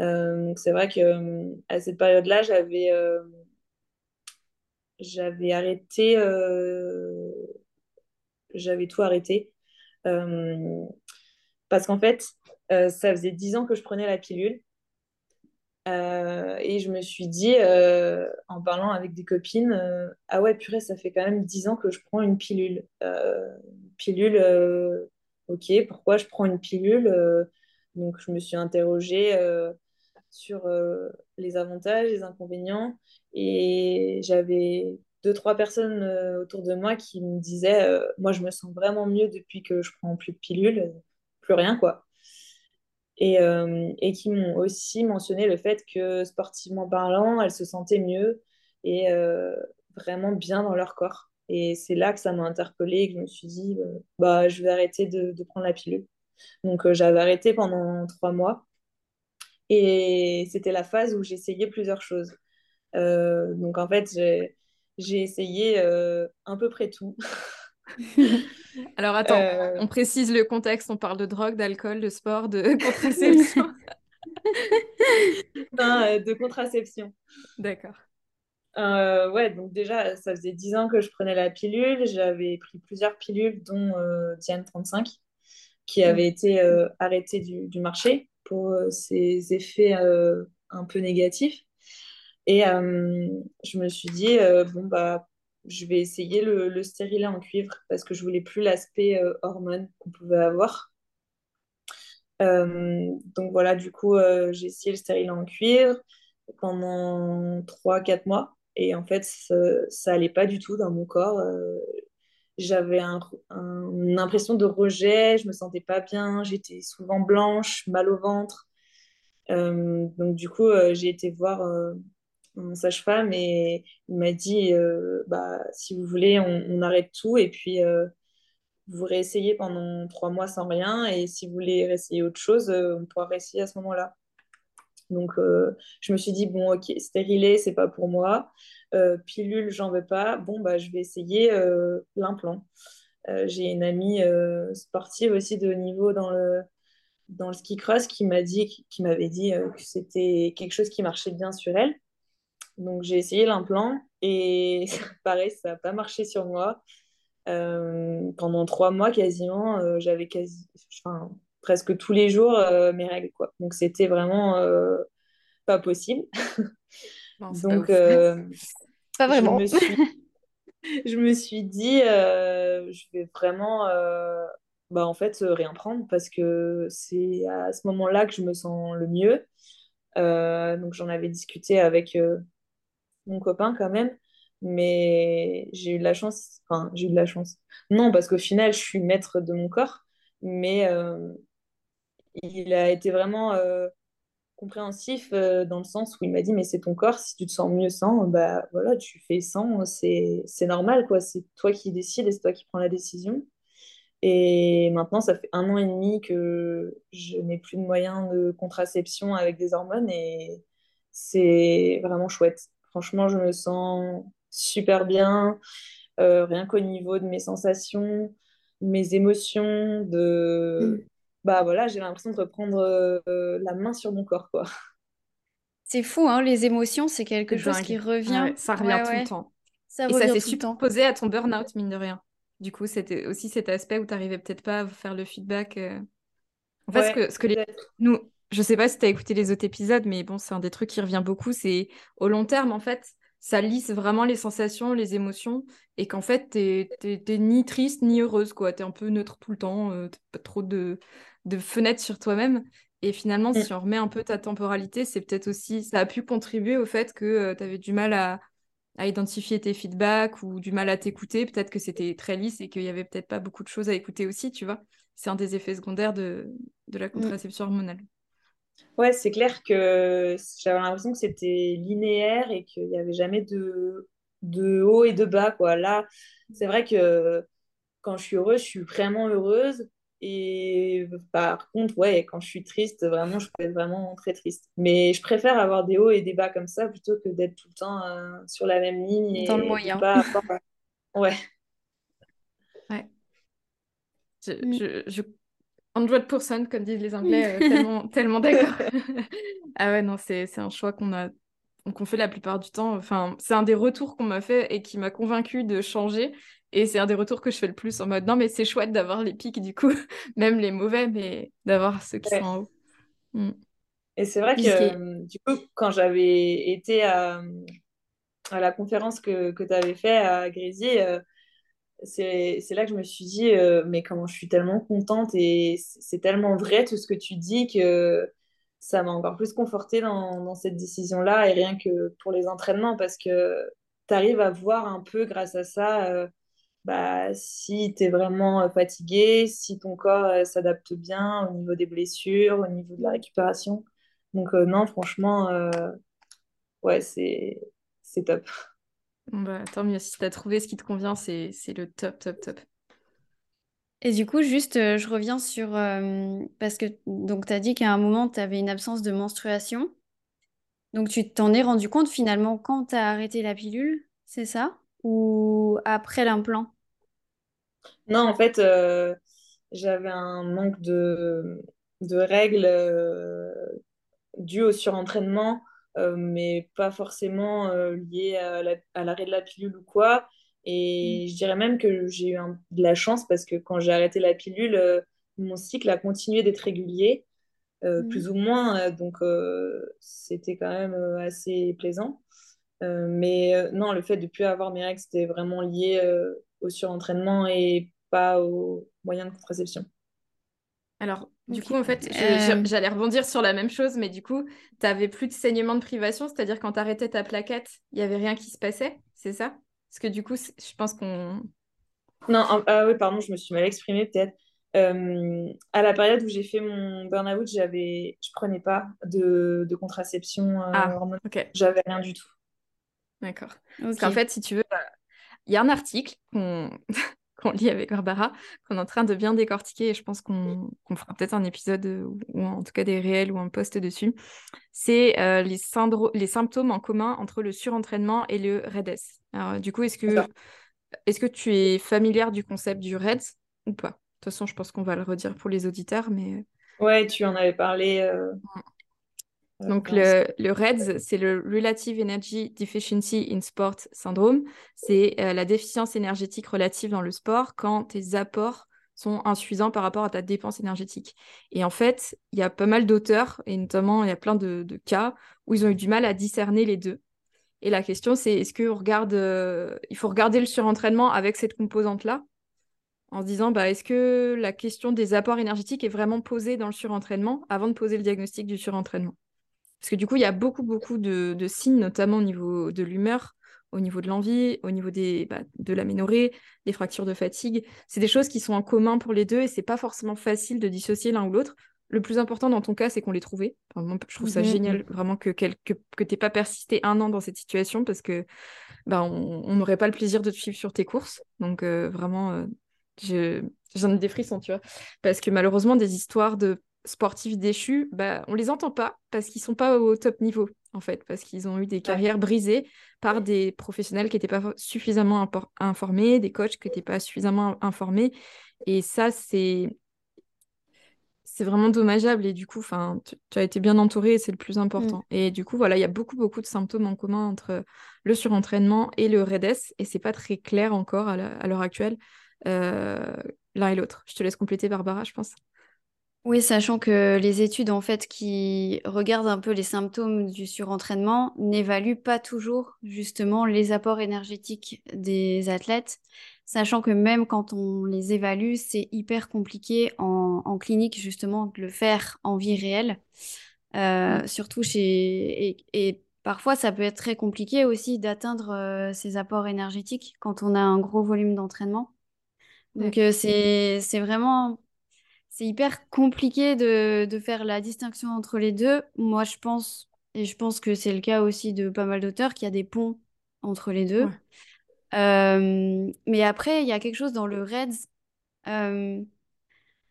Euh, c'est vrai que euh, à cette période-là, j'avais euh, j'avais arrêté, j'avais tout arrêté. parce qu'en fait, ça faisait dix ans que je prenais la pilule. Et je me suis dit, en parlant avec des copines, ah ouais, purée, ça fait quand même dix ans que je prends une pilule. pilule, ok, pourquoi je prends une pilule Donc je me suis interrogée sur euh, les avantages, les inconvénients. Et j'avais deux, trois personnes euh, autour de moi qui me disaient euh, Moi, je me sens vraiment mieux depuis que je prends plus de pilules, plus rien, quoi. Et, et qui m'ont aussi mentionné le fait que sportivement parlant, elles se sentaient mieux et vraiment bien dans leur corps. Et c'est là que ça m'a interpellée et que je me suis dit, bah, je vais arrêter de, de prendre la pilule. Donc j'avais arrêté pendant trois mois. Et c'était la phase où j'essayais plusieurs choses. Euh, donc en fait, j'ai essayé euh, à peu près tout. [laughs] Alors attends, euh, on précise le contexte, on parle de drogue, d'alcool, de sport, de [laughs] contraception. non, de contraception. D'accord. ouais, donc déjà, ça faisait 10 ans que je prenais la pilule. J'avais pris plusieurs pilules, dont Diane 35, qui mm. avait été arrêtée du, du, marché pour ses euh, effets euh, un peu négatifs. Et euh, je me suis dit, bon, bah, je vais essayer le, le, en cuivre parce que je voulais plus l'aspect hormone qu'on pouvait avoir. donc voilà, du coup, j'ai essayé le stérilet en cuivre pendant 3-4 mois. Et en fait, ça, ça allait pas du tout dans mon corps. j'avais un, une impression de rejet, je me sentais pas bien, j'étais souvent blanche, mal au ventre. Euh, donc du coup, euh, j'ai été voir euh, mon sage-femme, et il m'a dit bah, si vous voulez, on, arrête tout et puis vous réessayez pendant trois mois sans rien. Et si vous voulez réessayer autre chose, on pourra réessayer à ce moment-là. Donc, je me suis dit bon, ok, stérilet, c'est pas pour moi. pilule, j'en veux pas. Bon, bah, je vais essayer l'implant. J'ai une amie sportive aussi de haut niveau dans le dans le ski cross qui m'a dit, qui m'avait dit euh, que c'était quelque chose qui marchait bien sur elle. Donc j'ai essayé l'implant et [laughs] pareil, ça n'a pas marché sur moi. Euh, pendant trois mois quasiment, euh, j'avais quasi, enfin, presque tous les jours mes règles quoi. Donc c'était vraiment pas possible. [laughs] Donc [laughs] pas, vraiment. Je me suis, je me suis dit, je vais vraiment bah, en fait, euh, rien prendre parce que c'est à ce moment-là que je me sens le mieux. Euh, donc, j'en avais discuté avec euh, mon copain quand même, mais j'ai eu de la chance. Enfin, j'ai eu de la chance. Non, parce qu'au final, je suis maître de mon corps, mais il a été vraiment compréhensif dans le sens où il m'a dit mais c'est ton corps si tu te sens mieux sans bah voilà tu fais sans c'est c'est normal quoi c'est toi qui décides et c'est toi qui prends la décision et maintenant, ça fait un an et demi que je n'ai plus de moyens de contraception avec des hormones et c'est vraiment chouette. Franchement, je me sens super bien, euh, rien qu'au niveau de mes sensations, mes émotions, de... Mm. Bah voilà, j'ai l'impression de reprendre euh, la main sur mon corps, quoi. C'est fou, hein, les émotions, c'est quelque chose qui revient. ça revient tout le temps. Ça et ça s'est supposé à ton burn-out, mine de rien. Du coup, c'était aussi cet aspect où tu n'arrivais peut-être pas à faire le feedback. Euh. En fait, ce que, ce que les... nous, je sais pas si tu as écouté les autres épisodes, mais bon, c'est un des trucs qui revient beaucoup. C'est au long terme, en fait, ça lisse vraiment les sensations, les émotions, et qu'en fait, tu n'es ni triste ni heureuse, quoi. Tu es un peu neutre tout le temps, euh, pas trop de, de fenêtres sur toi-même. Et finalement, mm. si on remet un peu ta temporalité, c'est peut-être aussi, ça a pu contribuer au fait que euh, tu avais du mal à, à identifier tes feedbacks ou du mal à t'écouter. Peut-être que c'était très lisse et qu'il y avait peut-être pas beaucoup de choses à écouter aussi, tu vois. C'est un des effets secondaires de, de la mm. contraception hormonale. Ouais, c'est clair que j'avais l'impression que c'était linéaire et qu'il n'y avait jamais de, de haut et de bas, quoi. Là, c'est vrai que quand je suis heureuse, je suis vraiment heureuse. Et par contre, ouais, quand je suis triste, vraiment, je peux être vraiment très triste. Mais je préfère avoir des hauts et des bas comme ça plutôt que d'être tout le temps euh, sur la même ligne. Dans le moyen. [laughs] Ouais. Ouais. Je, mm. je, je... 100%, comme disent les Anglais, euh, tellement, [laughs] tellement d'accord. [laughs] ah ouais, non, c'est un choix qu'on a qu'on fait la plupart du temps. Enfin, c'est un des retours qu'on m'a fait et qui m'a convaincu de changer. Et c'est un des retours que je fais le plus en mode non, mais c'est chouette d'avoir les pics, du coup, [laughs] même les mauvais, mais d'avoir ceux qui sont en haut. Mm. Et c'est vrai que euh, du coup, quand j'avais été à, à, la conférence que, que tu avais fait à Grésy, euh, c'est là que je me suis dit, euh, mais comment je suis tellement contente et c'est tellement vrai tout ce que tu dis que ça m'a encore plus confortée dans, cette décision-là et rien que pour les entraînements parce que tu arrives à voir un peu grâce à ça bah, si tu es vraiment euh, fatigué, si ton corps euh, s'adapte bien au niveau des blessures, au niveau de la récupération. Donc euh, non, franchement, ouais, c'est top. Bah, tant mieux, si tu as trouvé ce qui te convient, c'est le top, top, top. Et du coup, juste, je reviens sur... parce que donc tu as dit qu'à un moment, tu avais une absence de menstruation. Donc tu t'en es rendu compte finalement quand tu as arrêté la pilule, c'est ça? Ou après l'implant? Non, en fait, euh, j'avais un manque de, de règles euh, dû au surentraînement, euh, mais pas forcément lié à l'arrêt de la pilule ou quoi. Et mm. je dirais même que j'ai eu de la chance parce que quand j'ai arrêté la pilule, mon cycle a continué d'être régulier, mm. plus ou moins. donc, c'était quand même assez plaisant. mais non, le fait de ne plus avoir mes règles, c'était vraiment lié au surentraînement et pas aux moyens de contraception. Alors, du coup, en fait, euh. j'allais rebondir sur la même chose, mais du coup, tu n'avais plus de saignement de privation, c'est-à-dire quand tu arrêtais ta plaquette, il n'y avait rien qui se passait, c'est ça? Parce que du coup, je pense qu'on... Non, ah oui, pardon, je me suis mal exprimée peut-être. Euh, à la période où j'ai fait mon burn-out, j'avais, je prenais pas de, de contraception euh, ah, J'avais rien du tout. D'accord. Parce qu'en fait, si tu veux, il y a un article qu'on [laughs] lit avec Barbara, qu'on est en train de bien décortiquer, et je pense qu'on fera peut-être un épisode, ou en tout cas des réels ou un post dessus. C'est les, les symptômes en commun entre le surentraînement et le REDS. Alors, du coup, est-ce que, est que tu es familière du concept du REDS ou pas? De toute façon, je pense qu'on va le redire pour les auditeurs, mais... Ouais, tu en avais parlé. Euh, Donc le, le REDS, c'est le Relative Energy Deficiency in Sport Syndrome. C'est euh, la déficience énergétique relative dans le sport quand tes apports sont insuffisants par rapport à ta dépense énergétique. Et en fait, il y a pas mal d'auteurs, et notamment il y a plein de, cas où ils ont eu du mal à discerner les deux. Et la question, c'est est-ce qu'il regarde, euh, il faut regarder le surentraînement avec cette composante-là en se disant bah, est-ce que la question des apports énergétiques est vraiment posée dans le surentraînement avant de poser le diagnostic du surentraînement? Parce que du coup, il y a beaucoup, beaucoup de, signes, notamment au niveau de l'humeur, au niveau de l'envie, au niveau des, bah, de l'aménorrhée, des fractures de fatigue. C'est des choses qui sont en commun pour les deux et c'est pas forcément facile de dissocier l'un ou l'autre. Le plus important dans ton cas, c'est qu'on l'ait trouvé. je trouve ça génial, vraiment, que, que, que tu n'aies pas persisté un an dans cette situation parce que bah, on n'aurait pas le plaisir de te suivre sur tes courses. Donc, euh, vraiment, euh, j'en ai des frissons, tu vois. Parce que malheureusement, des histoires de sportifs déchus, bah, on les entend pas parce qu'ils sont pas au top niveau, en fait, parce qu'ils ont eu des carrières brisées par des professionnels qui n'étaient pas suffisamment informés, des coachs qui n'étaient pas suffisamment informés. Et ça, c'est c'est vraiment dommageable. Et du coup, tu as été bien entouré et c'est le plus important. Mm. Et du coup, voilà, il y a beaucoup, beaucoup de symptômes en commun entre le surentraînement et le REDS. Et c'est pas très clair encore à l'heure actuelle, euh, l'un et l'autre. Je te laisse compléter, Barbara, je pense. Oui, sachant que les études en fait qui regardent un peu les symptômes du surentraînement n'évaluent pas toujours justement les apports énergétiques des athlètes, sachant que même quand on les évalue, c'est hyper compliqué en, clinique justement de le faire en vie réelle, euh, surtout chez et, parfois ça peut être très compliqué aussi d'atteindre euh, ces apports énergétiques quand on a un gros volume d'entraînement. Donc euh, c'est c'est vraiment c'est hyper compliqué de, faire la distinction entre les deux. Moi, je pense, et je pense que c'est le cas aussi de pas mal d'auteurs, qu'il y a des ponts entre les deux. Euh, mais après, il y a quelque chose dans le Reds. Euh,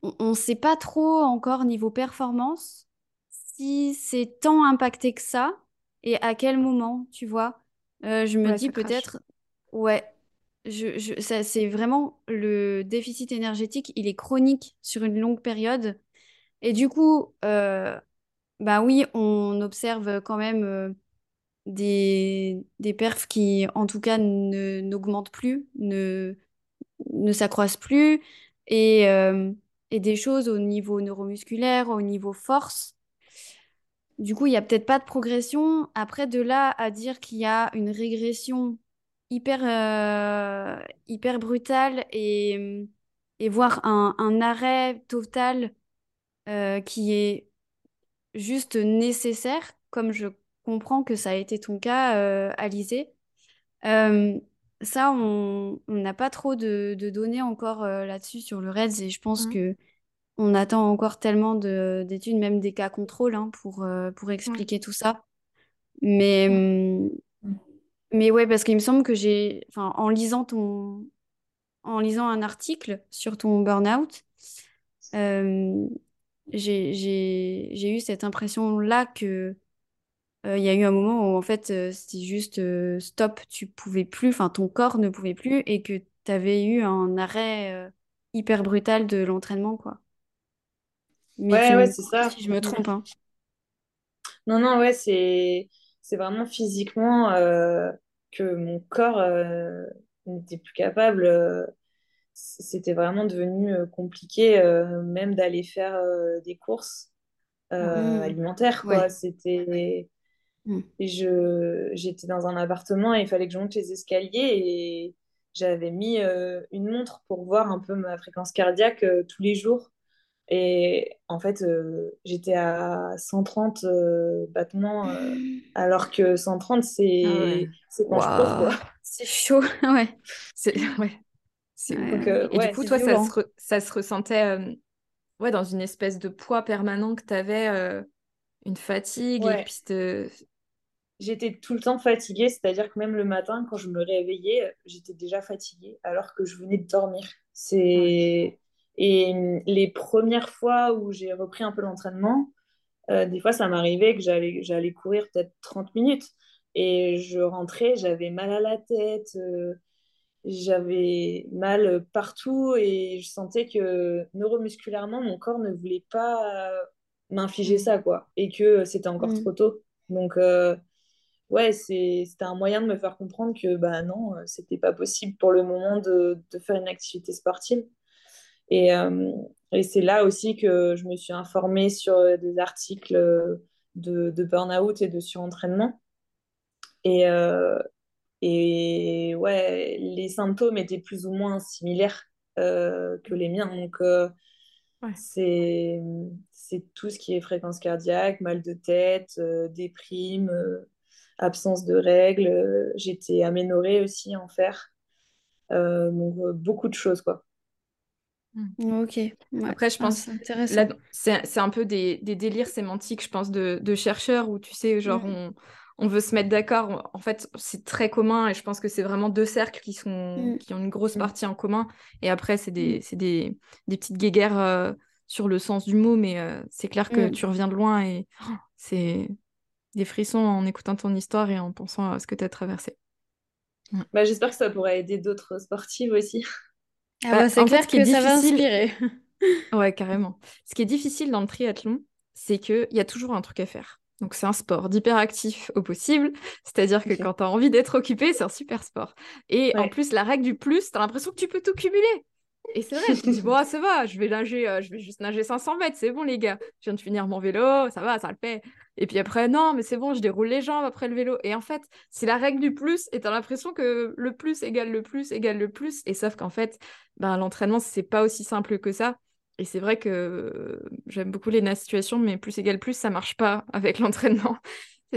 on ne sait pas trop encore niveau performance si c'est tant impacté que ça et à quel moment, tu vois. Euh, je me dis peut-être, ouais, je, ça, c'est vraiment le déficit énergétique, il est chronique sur une longue période. Et du coup, euh, bah oui, on observe quand même euh, des, des perfs qui, en tout cas, ne, n'augmentent plus, ne, ne s'accroissent plus, et, euh, et des choses au niveau neuromusculaire, au niveau force. Du coup, il n'y a peut-être pas de progression. Après, de là à dire qu'il y a une régression hyper, euh, hyper brutal et, et voir un, un arrêt total euh, qui est juste nécessaire, comme je comprends que ça a été ton cas, euh, Alizé. Euh, ça, on n'a pas trop de, de données encore là-dessus sur le REDS et je pense mmh. que on attend encore tellement d'études, même des cas contrôles, hein, pour, pour expliquer tout ça. Mais, hum, mais ouais, parce qu'il me semble que j'ai, enfin, en lisant ton, en lisant un article sur ton burn-out, euh, j'ai eu cette impression-là que euh, il y a eu un moment où en fait euh, c'était juste stop, tu pouvais plus, enfin ton corps ne pouvait plus et que tu avais eu un arrêt hyper brutal de l'entraînement, quoi. Mais ouais, ouais, c'est ça. Si je me trompe, hein. Non, non, ouais, c'est c'est vraiment physiquement que mon corps euh, n'était plus capable. Euh, c'était vraiment devenu euh, compliqué, même d'aller faire des courses mmh. alimentaires. Quoi. C'était. Mmh. Et je, j'étais dans un appartement et il fallait que je monte les escaliers et j'avais mis une montre pour voir un peu ma fréquence cardiaque tous les jours. Et en fait, euh, j'étais à 130 euh, battements, euh, [gasps] alors que 130, c'est ah je cours, C'est chaud, [laughs] ouais. C'est... [laughs] Ouais. et du coup, toi, ça se, ça se, ressentait ouais, dans une espèce de poids permanent que tu avais, une fatigue, et puis j'étais tout le temps fatiguée, c'est-à-dire que même le matin, quand je me réveillais, j'étais déjà fatiguée alors que je venais de dormir. C'est... Et les premières fois où j'ai repris un peu l'entraînement, euh, des fois, ça m'arrivait que j'allais, j'allais courir peut-être 30 minutes et je rentrais, j'avais mal à la tête, euh, j'avais mal partout et je sentais que neuromusculairement, mon corps ne voulait pas m'infliger ça, quoi, et que c'était encore Mm. trop tôt. Donc, euh, ouais, c'est, c'était un moyen de me faire comprendre que, bah non, euh, c'était pas possible pour le moment de, de faire une activité sportive. Et, euh, et c'est là aussi que je me suis informée sur euh, des articles euh, de, de burn-out et de surentraînement. Et, et ouais, les symptômes étaient plus ou moins similaires euh, que les miens. Donc, euh, Ouais. c'est, c'est tout ce qui est fréquence cardiaque, mal de tête, euh, déprime, absence de règles. J'étais aménorrhée aussi en fer. Donc, beaucoup de choses, quoi. Ok. Ouais. Après, je Ah, pense, là, c'est un peu des, des délires sémantiques, je pense, de, de chercheurs où, tu sais, genre, Mm. on, on veut se mettre d'accord. En fait, c'est très commun et je pense que c'est vraiment deux cercles qui sont, Mm. qui ont une grosse partie en commun. Et après, c'est des, c'est des, des petites guéguerres euh, sur le sens du mot, mais euh, c'est clair que Mm. tu reviens de loin et oh, c'est des frissons en écoutant ton histoire et en pensant à ce que tu as traversé. Bah, j'espère que ça pourra aider d'autres sportives aussi. Ah Bah, bah, c'est en fait, clair ce qui est que ça va inspirer. [laughs] Ouais, carrément. Ce qui est difficile dans le triathlon, c'est qu'il y a toujours un truc à faire. Donc, c'est un sport d'hyperactif au possible. C'est-à-dire que quand tu as envie d'être occupé, c'est un super sport. Et en plus, la règle du plus, tu as l'impression que tu peux tout cumuler. Et c'est vrai, tu te dis, bon, ça va, je vais nager, euh, je vais juste nager 500 mètres, c'est bon, les gars. Je viens de finir mon vélo, ça va, ça le fait. Et puis après, non, mais c'est bon, je déroule les jambes après le vélo. Et en fait, c'est la règle du plus, et tu as l'impression que le plus égale le plus égale le plus. Et sauf qu'en fait, ben, l'entraînement, c'est pas aussi simple que ça. Et c'est vrai que euh, j'aime beaucoup les situations, mais plus égale plus, ça marche pas avec [laughs] l'entraînement.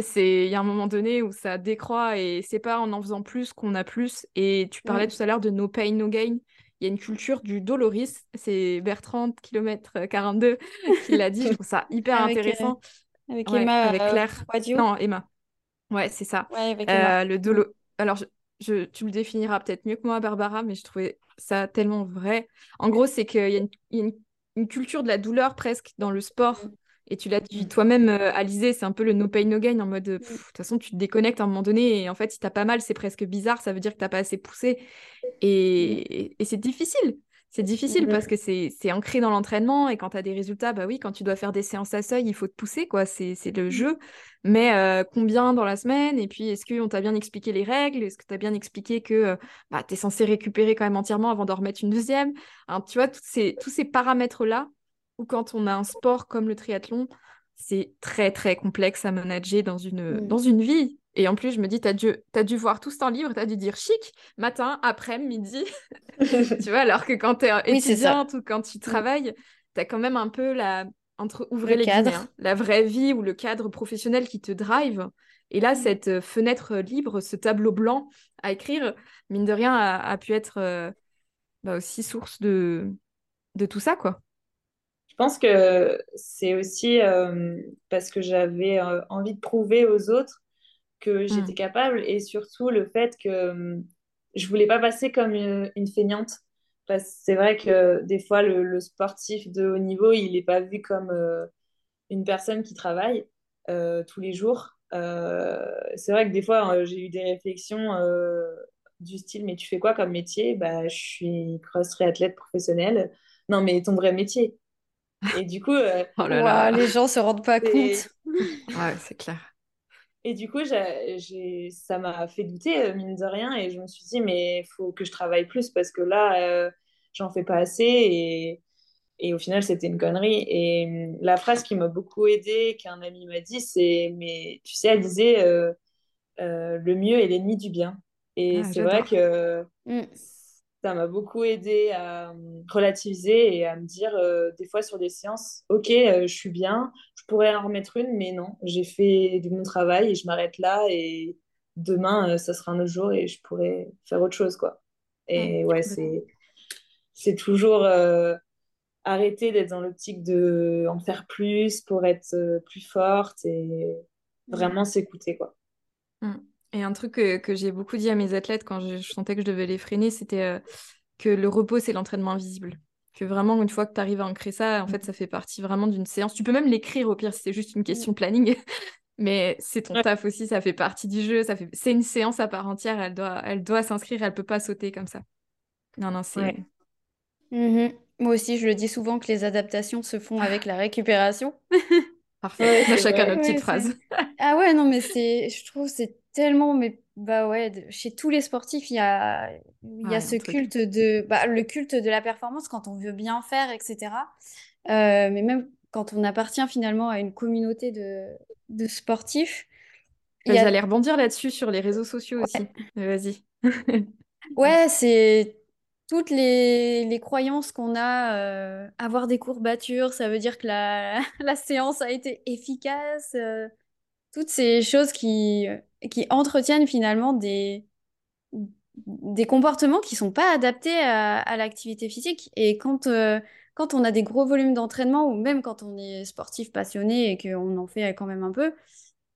C'est, il y a un moment donné où ça décroît et c'est pas en en faisant plus qu'on a plus. Et tu parlais tout à l'heure de no pain, no gain. Il y a une culture du doloris. C'est Bertrand, kilomètre 42, qui l'a dit. Je trouve ça [laughs] hyper Avec, euh, intéressant. Avec Ouais, Emma avec euh, Claire. Non, Emma. Ouais, c'est ça. Ouais, avec Emma. Euh, le dolo. Alors, je, je- tu le définiras peut-être mieux que moi, Barbara, mais je trouvais ça tellement vrai. En gros, c'est qu'il y a, une, il y a une- une culture de la douleur presque dans le sport. Et tu l'as dit toi-même, euh, Alizé, c'est un peu le no pain, no gain en mode, euh, pff, Mm. de toute façon, tu te déconnectes à un moment donné. Et en fait, si t'as pas mal, c'est presque bizarre. Ça veut dire que t'as pas assez poussé. Et, et, et c'est difficile. C'est difficile parce que c'est ancré dans l'entraînement. Et quand tu as des résultats, bah oui, quand tu dois faire des séances à seuil, il faut te pousser, quoi. C'est le jeu. Mais euh, combien dans la semaine? Et puis, est-ce qu'on t'a bien expliqué les règles? Est-ce que tu as bien expliqué que euh, bah, tu es censé récupérer quand même entièrement avant d'en remettre une deuxième? Hein, Tu vois, tous ces, tous ces paramètres-là, où quand on a un sport comme le triathlon, c'est très, très complexe à manager dans une, dans une vie. Et en plus, je me dis, tu as dû, t'as dû voir tout ce temps libre, tu as dû dire chic, matin, après, midi. [laughs] tu vois, alors que quand tu es Oui, étudiante ou quand tu travailles, tu as quand même un peu la, entre ouvrez Le les cadre. guillemets, hein, la vraie vie ou le cadre professionnel qui te drive. Et là, cette euh, fenêtre libre, ce tableau blanc à écrire, mine de rien, a, a pu être euh, bah, aussi source de, de tout ça, quoi. Je pense que c'est aussi euh, parce que j'avais euh, envie de prouver aux autres que j'étais capable et surtout le fait que euh, je voulais pas passer comme une, une feignante. Parce que c'est vrai que des fois, le, le sportif de haut niveau, il n'est pas vu comme une personne qui travaille tous les jours. C'est vrai que des fois, j'ai eu des réflexions du style, mais tu fais quoi comme métier? Bah, je suis cross triathlète professionnelle. Non, mais ton vrai métier. Et du coup, euh, Oh là les gens se rendent pas compte. Ouais, c'est clair. Et du coup, j'ai, j'ai- ça m'a fait douter, euh, mine de rien, et je me suis dit, mais il faut que je travaille plus parce que là, euh, j'en fais pas assez. Et, et au final, c'était une connerie. Et hum, la phrase qui m'a beaucoup aidée, qu'un ami m'a dit, c'est, mais tu sais, elle disait, euh, euh, le mieux est l'ennemi du bien. Et Ah, c'est vrai que Mm. Ça m'a beaucoup aidé à relativiser et à me dire euh, des fois sur des séances, ok, euh, je suis bien, je pourrais en remettre une, mais non, j'ai fait du bon travail et je m'arrête là et demain, euh, ça sera un autre jour et je pourrais faire autre chose, quoi. Et ouais, c'est c'est toujours euh, arrêter d'être dans l'optique de en faire plus pour être plus forte et vraiment s'écouter, quoi. Mm. Et un truc que, que j'ai beaucoup dit à mes athlètes quand je, je sentais que je devais les freiner, c'était euh, que le repos, c'est l'entraînement invisible. Que vraiment, une fois que tu arrives à ancrer ça, en fait, ça fait partie vraiment d'une séance. Tu peux même l'écrire au pire si c'est juste une question planning. [laughs] Mais c'est ton taf aussi, ça fait partie du jeu. Ça fait... C'est une séance à part entière, elle doit, elle doit s'inscrire, elle peut pas sauter comme ça. Non, non, c'est... Ouais. Mhm. Moi aussi, je le dis souvent que les adaptations se font avec la récupération. [laughs] Parfait. Ouais, [laughs] chacun Ouais, petite phrase. c'est- Ah ouais, non, mais c'est, je trouve, c'est tellement, mais bah ouais, de- chez tous les sportifs, il y a, il y a ce culte de, bah, le culte de la performance quand on veut bien faire, etc. Euh, mais même quand on appartient finalement à une communauté de, de sportifs, y a J'allais rebondir là-dessus sur les réseaux sociaux aussi. Vas-y. [laughs] Ouais, c'est toutes les, les croyances qu'on a. euh, avoir des courbatures, ça veut dire que la, [laughs] la séance a été efficace. euh, toutes ces choses qui, qui entretiennent finalement des, des comportements qui sont pas adaptés à, à l'activité physique. Et quand, euh, quand on a des gros volumes d'entraînement, ou même quand on est sportif passionné et qu'on en fait quand même un peu,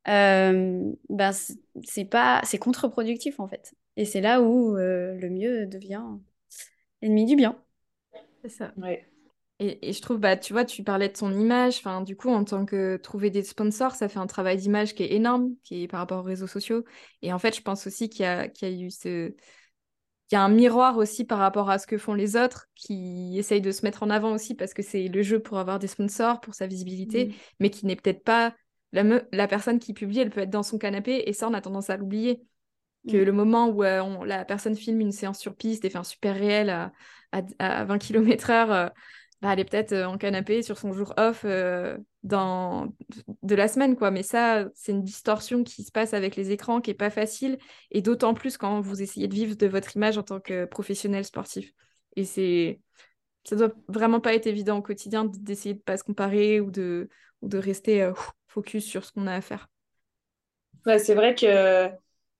euh, ben, c'est pas, c'est contre-productif en fait. Et c'est là où euh, le mieux devient ennemi du bien. C'est ça. Ouais. Et, et je trouve, bah, tu vois, tu parlais de son image. Enfin, du coup, en tant que trouver des sponsors, ça fait un travail d'image qui est énorme, qui est par rapport aux réseaux sociaux. Et en fait, je pense aussi qu'il y a, qu'il y a eu ce... qu'il y a un miroir aussi par rapport à ce que font les autres, qui essayent de se mettre en avant aussi parce que c'est le jeu pour avoir des sponsors, pour sa visibilité, Mm. mais qui n'est peut-être pas... La, me- la personne qui publie, elle peut être dans son canapé et ça, on a tendance à l'oublier. Que Mm. le moment où euh, on- la personne filme une séance sur piste et fait un super réel à, à, à 20 km/h, bah, elle est peut-être euh, en canapé sur son jour off euh, dans... de la semaine, quoi. Mais ça, c'est une distorsion qui se passe avec les écrans qui est pas facile, et d'autant plus quand vous essayez de vivre de votre image en tant que professionnel sportif. Et c'est... Ça doit vraiment pas être évident au quotidien d'essayer de pas se comparer ou de, de rester euh, focus sur ce qu'on a à faire. Ouais, c'est vrai que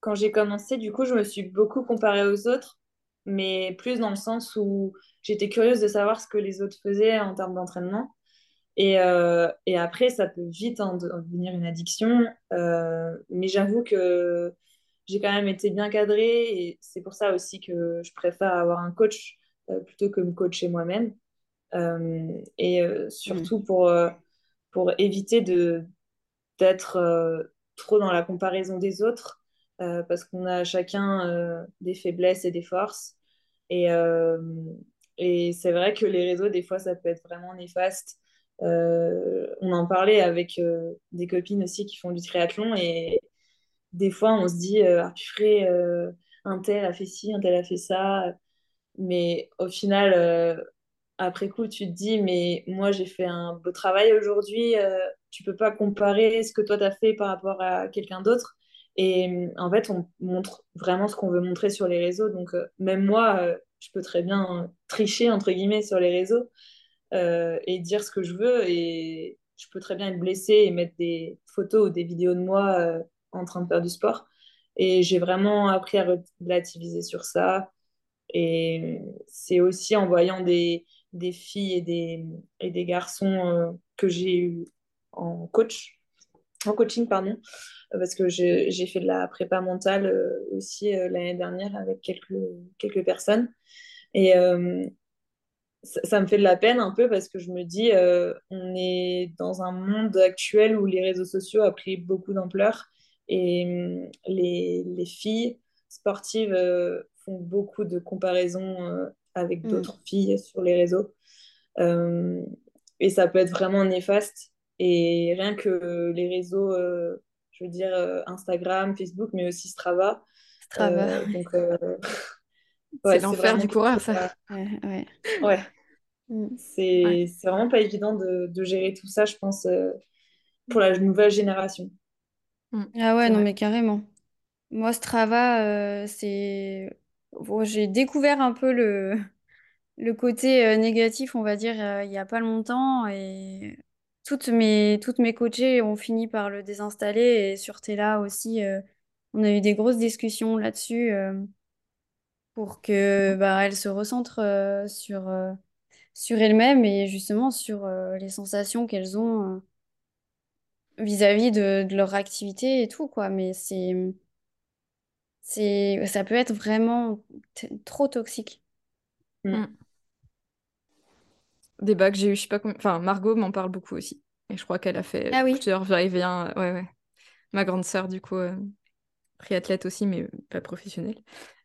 quand j'ai commencé, du coup, je me suis beaucoup comparée aux autres, mais plus dans le sens où j'étais curieuse de savoir ce que les autres faisaient en termes d'entraînement. Et, euh, et après, ça peut vite en, en devenir une addiction. Euh, mais j'avoue que j'ai quand même été bien cadrée et c'est pour ça aussi que je préfère avoir un coach euh, plutôt que me coacher moi-même. Et surtout pour, euh, pour éviter d'être trop dans la comparaison des autres parce qu'on a chacun des faiblesses et des forces. Et, et c'est vrai que les réseaux, des fois, ça peut être vraiment néfaste. Euh, on en parlait avec euh, des copines aussi qui font du triathlon et des fois, on se dit, euh, ah, euh, un tel a fait ci, un tel a fait ça. Mais au final, après coup, tu te dis, mais moi, j'ai fait un beau travail aujourd'hui. tu peux pas comparer ce que toi, tu as fait par rapport à quelqu'un d'autre. Et en fait, on montre vraiment ce qu'on veut montrer sur les réseaux. Donc, même moi, je peux très bien tricher, entre guillemets, sur les réseaux euh, et dire ce que je veux. Et je peux très bien être blessée et mettre des photos ou des vidéos de moi euh, en train de faire du sport. Et j'ai vraiment appris à relativiser sur ça. Et c'est aussi en voyant des, filles et des, et des garçons euh, que j'ai eu en coach, en coaching, pardon, euh, parce que j'ai fait de la prépa mentale euh, aussi euh, l'année dernière avec quelques, quelques personnes. Et euh, ça, ça me fait de la peine un peu parce que je me dis, euh, on est dans un monde actuel où les réseaux sociaux ont pris beaucoup d'ampleur et hum, les, les filles sportives euh, font beaucoup de comparaisons avec Mm. d'autres filles sur les réseaux. Et ça peut être vraiment néfaste. Et rien que les réseaux, euh, je veux dire euh, Instagram, Facebook, mais aussi Strava. Strava. Euh, donc, euh, [laughs] C'est l'enfer du coureur, ça. Ouais, ouais. Ouais, Mm. c'est Ouais. c'est vraiment pas évident de, de gérer tout ça, je pense, euh, pour la nouvelle génération. Ah ouais, non, vrai. mais carrément. Moi, Strava, euh, c'est... Bon, j'ai découvert un peu le, le côté euh, négatif, on va dire, euh, il y a pas longtemps. Et toutes mes, toutes mes coachées ont fini par le désinstaller. Et sur Tela aussi, euh, on a eu des grosses discussions là-dessus euh, pour que bah, elles se recentrent euh, sur, euh, sur elles-mêmes et justement sur euh, les sensations qu'elles ont euh, vis-à-vis de, de leur activité et tout, quoi. Mais c'est... c'est, ça peut être vraiment trop toxique. Mm. Débat que j'ai eu, je sais pas Enfin, Margot m'en parle beaucoup aussi. Et je crois qu'elle a fait ah, oui. plusieurs va-et-vient. Ouais, ouais. Ma grande sœur, du coup, euh, triathlète aussi, mais pas professionnelle.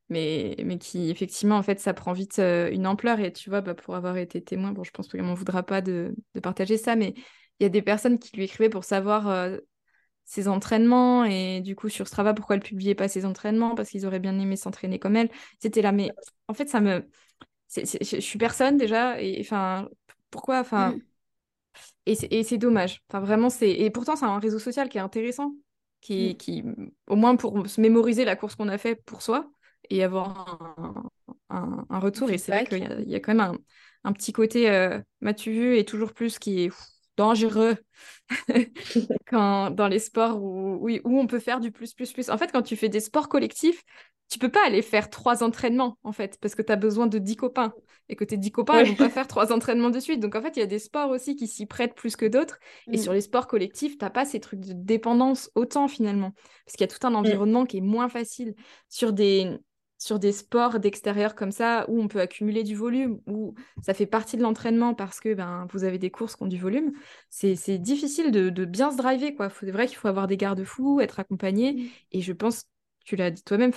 Mais, mais qui, effectivement, en fait, ça prend vite euh, une ampleur. Et tu vois, bah, pour avoir été témoin, bon, je pense qu'elle m'en voudra pas de, de, partager ça, mais il y a des personnes qui lui écrivaient pour savoir euh, ses entraînements. Et du coup, sur Strava, pourquoi elle publiait pas ses entraînements Parce qu'ils auraient bien aimé s'entraîner comme elle. C'était là. Mais en fait, ça me. je suis personne déjà. Et enfin, pourquoi Enfin. Mm. Et c'est dommage. Enfin, vraiment, c'est. Et pourtant, c'est un réseau social qui est intéressant. Qui, mm. qui, au moins pour se mémoriser la course qu'on a fait pour soi et avoir un, un, retour. Et c'est vrai qu'il y, y, a quand même un, un petit côté, euh, m'as-tu vu, et toujours plus qui est dangereux [laughs] quand, dans les sports où, où, où, on peut faire du plus, plus, plus. En fait, quand tu fais des sports collectifs, tu peux pas aller faire trois entraînements, en fait, parce que tu as besoin de dix copains. Et que tes dix copains, ils vont pas faire trois entraînements de suite. Donc, en fait, il y a des sports aussi qui s'y prêtent plus que d'autres. Et mm. sur les sports collectifs, t'as pas ces trucs de dépendance autant, finalement. Parce qu'il y a tout un mm. environnement qui est moins facile. Sur des, sur des sports d'extérieur comme ça, où on peut accumuler du volume, où ça fait partie de l'entraînement parce que ben, vous avez des courses qui ont du volume, c'est difficile de, bien se driver. C'est vrai qu'il faut avoir des garde-fous, être accompagné. Mm. Et je pense, tu l'as dit toi-même,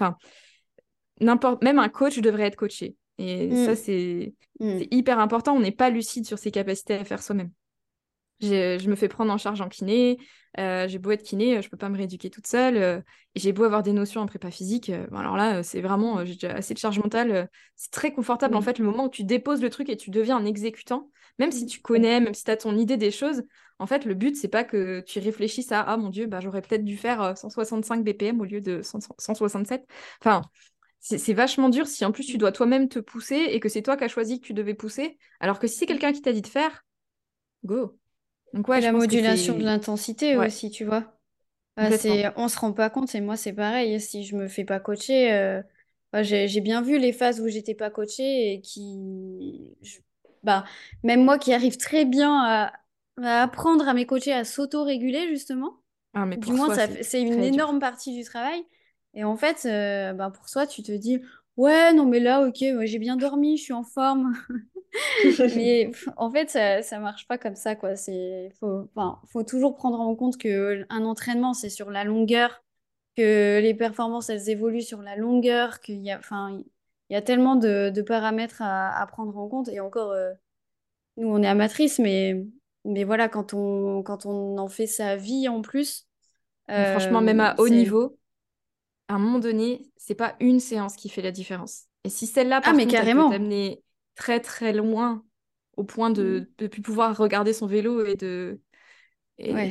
n'importe même un coach devrait être coaché. Et ça, mm. c'est mm. hyper important. On n'est pas lucide sur ses capacités à faire soi-même. Je me fais prendre en charge en kiné, euh, j'ai beau être kiné, je peux pas me rééduquer toute seule, euh, et j'ai beau avoir des notions en prépa physique, euh, alors là, c'est vraiment, j'ai déjà assez de charge mentale, c'est très confortable en mmh. fait le moment où tu déposes le truc et tu deviens un exécutant, même si mmh. tu connais, même si tu as ton idée des choses, en fait, le but, c'est pas que tu réfléchisses à, ah mon Dieu, bah, j'aurais peut-être dû faire 165 BPM au lieu de 167. Enfin, c'est vachement dur si en plus tu dois toi-même te pousser et que c'est toi qui as choisi que tu devais pousser, alors que si c'est quelqu'un qui t'a dit de faire, go. Donc, ouais, la modulation de l'intensité aussi, tu vois. On c'est, on se rend pas compte, et moi c'est pareil. Si je me fais pas coacher, euh, j'ai bien vu les phases où j'étais pas coachée et qui, bah, même moi qui arrive très bien à, apprendre à mes coachés à s'auto-réguler justement. Ah, mais du moins, c'est une énorme partie du travail. Et en fait, euh, bah, pour soi, tu te dis, ouais, non, mais là, ok, j'ai bien dormi, je suis en forme. [laughs] Mais en fait, ça, ça marche pas comme ça, quoi. C'est, faut, faut toujours prendre en compte que un entraînement, c'est sur la longueur, que les performances, elles évoluent sur la longueur, qu'il y a, enfin, il y a tellement de, de paramètres à, à, prendre en compte. Et encore, euh, nous, on est amatrices, mais, mais voilà, quand on, quand on en fait sa vie en plus. franchement, même à euh, haut niveau, à un moment donné, c'est pas une séance qui fait la différence. Et si celle-là, par ah, mais carrément. peut t'amener très très loin au point de ne mmh. plus pouvoir regarder son vélo et de.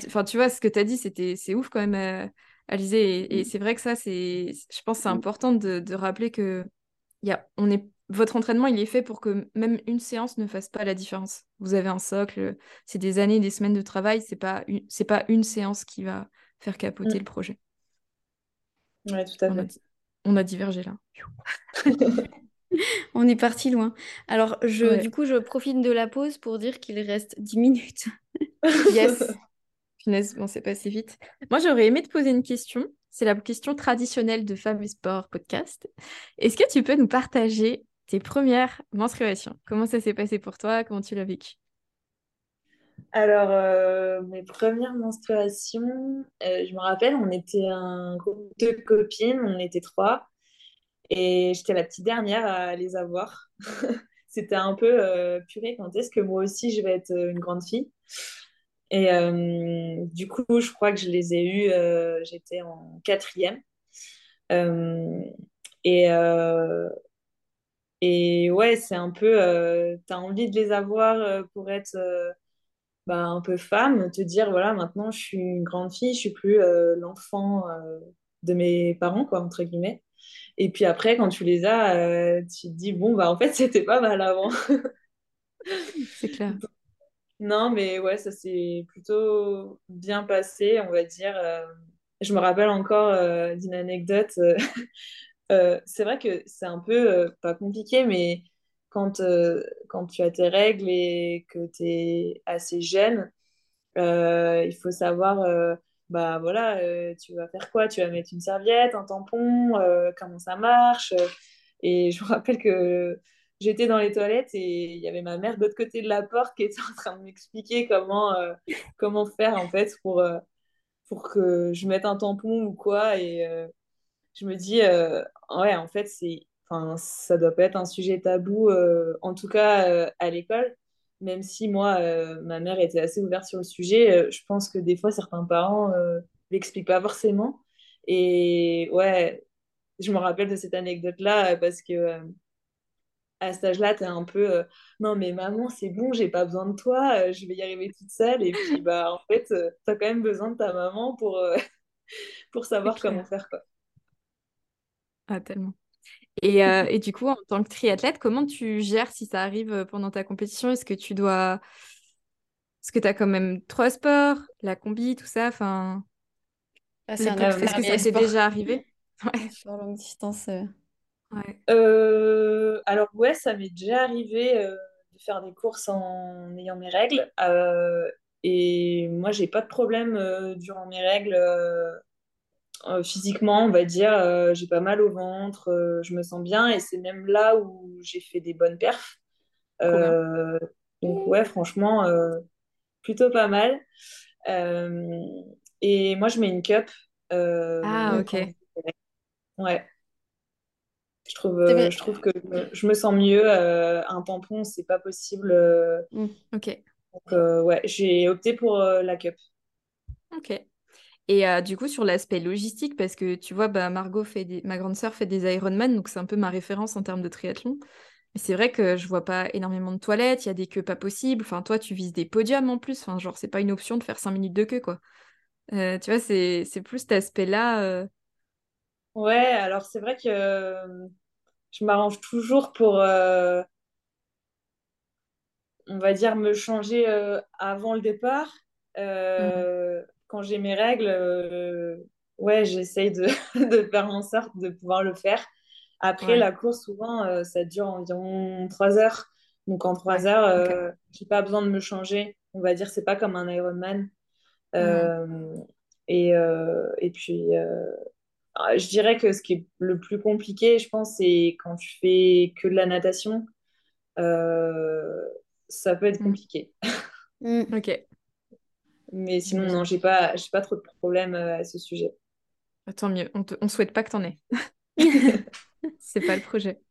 Enfin, tu vois, ce que tu as dit, c'était c'est ouf quand même, euh, Alizé. Et, mmh. c'est vrai que ça, c'est, je pense c'est mmh. important de, de, rappeler que y a, on est, votre entraînement, il est fait pour que même une séance ne fasse pas la différence. Vous avez un socle, c'est des années, des semaines de travail, c'est pas c'est pas une séance qui va faire capoter le projet. Ouais, tout à fait. On a, divergé là. [laughs] On est parti loin. Alors, je, du coup, je profite de la pause pour dire qu'il reste 10 minutes. [laughs] yes. Punaise, bon, c'est passé vite. Moi, j'aurais aimé te poser une question. C'est la question traditionnelle de et Sport podcast. Est-ce que tu peux nous partager tes premières menstruations? Comment ça s'est passé pour toi? Comment tu l'as vécu? Alors, euh, mes premières menstruations, euh, je me rappelle, on était un groupe de copines, on était trois. Et j'étais la petite dernière à les avoir. [laughs] C'était un peu euh, purée, quand est-ce que moi aussi je vais être une grande fille? Et euh, du coup, je crois que je les ai eues, euh, j'étais en quatrième. et, et ouais, c'est un peu, tu as envie de les avoir pour être bah, un peu femme, te dire, voilà, maintenant je suis une grande fille, je suis plus l'enfant de mes parents, quoi, entre guillemets. Et puis après, quand tu les as, euh, tu te dis, bon, bah en fait, [laughs] c'était pas mal avant. C'est clair. Non, mais ouais, ça s'est plutôt bien passé, on va dire. Euh. je me rappelle encore euh, d'une anecdote. [laughs] c'est vrai que c'est un peu, pas compliqué, mais quand, quand tu as tes règles et que tu es assez jeune, il faut savoir bah voilà, tu vas faire quoi? Tu vas mettre une serviette, un tampon, comment ça marche? Et je me rappelle que j'étais dans les toilettes et il y avait ma mère de l'autre côté de la porte qui était [laughs] en train de m'expliquer comment, comment faire en fait pour, pour que je mette un tampon ou quoi. Et je me dis, ouais, en fait, c'est, ça doit pas être un sujet tabou, en tout cas à l'école même si moi, euh, ma mère était assez ouverte sur le sujet, euh, je pense que des fois, certains parents euh, l'expliquent pas forcément. Et ouais, je me rappelle de cette anecdote-là parce que à cet âge-là, tu es un peu non, mais maman, c'est bon, j'ai pas besoin de toi, je vais y arriver toute seule. Et puis, bah, en fait, tu as quand même besoin de ta maman pour, [laughs] pour savoir comment faire. Quoi. Ah, tellement. Et, euh, et, du coup, en tant que triathlète, comment tu gères si ça arrive euh, pendant ta compétition? Est-ce que tu dois. Est-ce que tu as quand même trois sports, la combi, tout ça? Enfin... Ah, Est-ce que ça t'est déjà arrivé? [laughs] Ouais. Sur longue distance. Euh. Alors, ouais, ça m'est déjà arrivé de faire des courses en ayant mes règles. et moi, j'ai pas de problème durant mes règles euh, physiquement, on va dire, euh, j'ai pas mal au ventre, euh, je me sens bien et c'est même là où j'ai fait des bonnes perfs. donc ouais, franchement, plutôt pas mal. et moi, je mets une cup. ah, ok. Ouais. Je trouve, je trouve que je me sens mieux. un tampon, c'est pas possible. Mmh, ok. Donc, ouais, j'ai opté pour la cup. Ok. Et euh, du coup, sur l'aspect logistique, parce que tu vois, bah, Margot fait des... ma grande sœur fait des Ironman, donc c'est un peu ma référence en termes de triathlon. Mais c'est vrai que je vois pas énormément de toilettes, il y a des queues pas possibles. Enfin, toi, tu vises des podiums en plus. Enfin, genre, c'est pas une option de faire 5 minutes de queue, quoi. Euh, tu vois, c'est plus cet aspect-là. Euh. Ouais, alors c'est vrai que je m'arrange toujours pour, on va dire, me changer avant le départ. Mmh quand j'ai mes règles, euh, ouais, j'essaye de, [laughs] de, faire en sorte de pouvoir le faire. Après, la course, souvent, euh, ça dure environ 3 heures. Donc, en 3 heures, euh, je n'ai pas besoin de me changer. On va dire, c'est pas comme un Ironman. Mhm. et, et puis, je dirais que ce qui est le plus compliqué, je pense, c'est quand tu fais que de la natation. ça peut être mhm. compliqué. Mm. ok. Mais sinon, non, j'ai pas, j'ai pas trop de problèmes euh, à ce sujet. Bah, tant mieux. On, te... souhaite pas que t'en aies. [laughs] C'est pas le projet.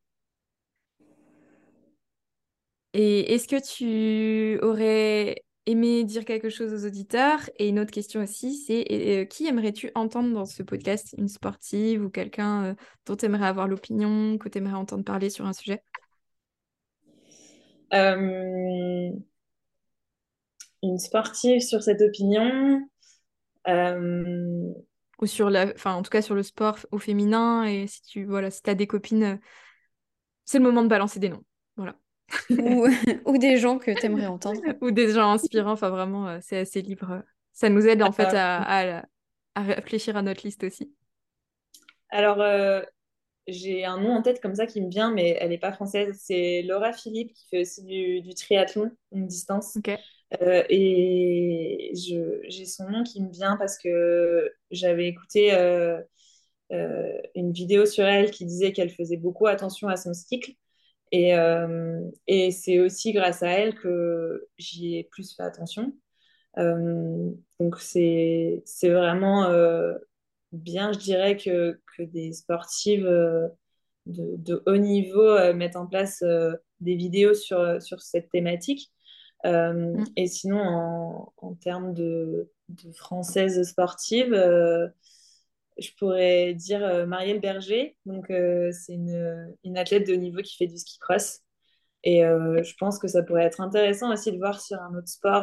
Et est-ce que tu aurais aimé dire quelque chose aux auditeurs Et une autre question aussi, c'est euh, qui aimerais-tu entendre dans ce podcast? Une sportive ou quelqu'un euh, dont tu aimerais avoir l'opinion, que tu aimerais entendre parler sur un sujet? Une sportive sur cette opinion. Euh, ou sur la, enfin en tout cas sur le sport au féminin et si tu voilà si as des copines, euh, c'est le moment de balancer des noms, voilà. [laughs] ou, des gens que tu aimerais entendre. ou des gens inspirants, enfin vraiment euh, c'est assez libre. Ça nous aide en fait à, à, à, réfléchir à notre liste aussi. Alors j'ai un nom en tête comme ça qui me vient, mais elle n'est pas française. C'est Laura Philippe qui fait aussi du, du triathlon, une distance. Ok. Euh, et j'ai son nom qui me vient parce que j'avais écouté euh, euh, une vidéo sur elle qui disait qu'elle faisait beaucoup attention à son cycle. Et, et c'est aussi grâce à elle que j'y ai plus fait attention. donc c'est vraiment bien, je dirais, que, que des sportives de, de, haut niveau mettent en place des vidéos sur, sur cette thématique. Euh, mm. Et sinon, en, en termes de, de française sportive, euh, je pourrais dire euh, Marielle Berger. Donc, c'est une, une, athlète de haut niveau qui fait du ski cross. Et je pense que ça pourrait être intéressant aussi de voir sur un autre sport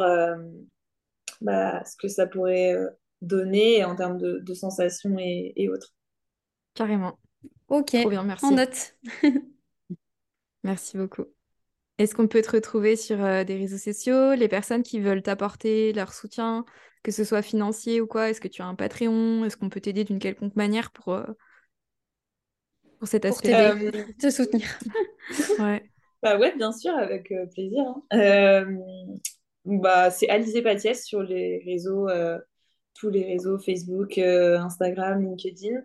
bah, ce que ça pourrait donner en termes de, de sensations et, et, autres. Carrément. Ok, Trop bien, merci. On note. [laughs] merci beaucoup. Est-ce qu'on peut te retrouver sur euh, des réseaux sociaux, les personnes qui veulent t'apporter leur soutien, que ce soit financier ou quoi Est-ce que tu as un Patreon Est-ce qu'on peut t'aider d'une quelconque manière pour, euh, pour cet aspect euh, te soutenir [laughs] Ouais. Bah ouais, bien sûr, avec plaisir. Hein. bah, c'est Alizé Patiès sur les réseaux tous les réseaux Facebook, Instagram, LinkedIn.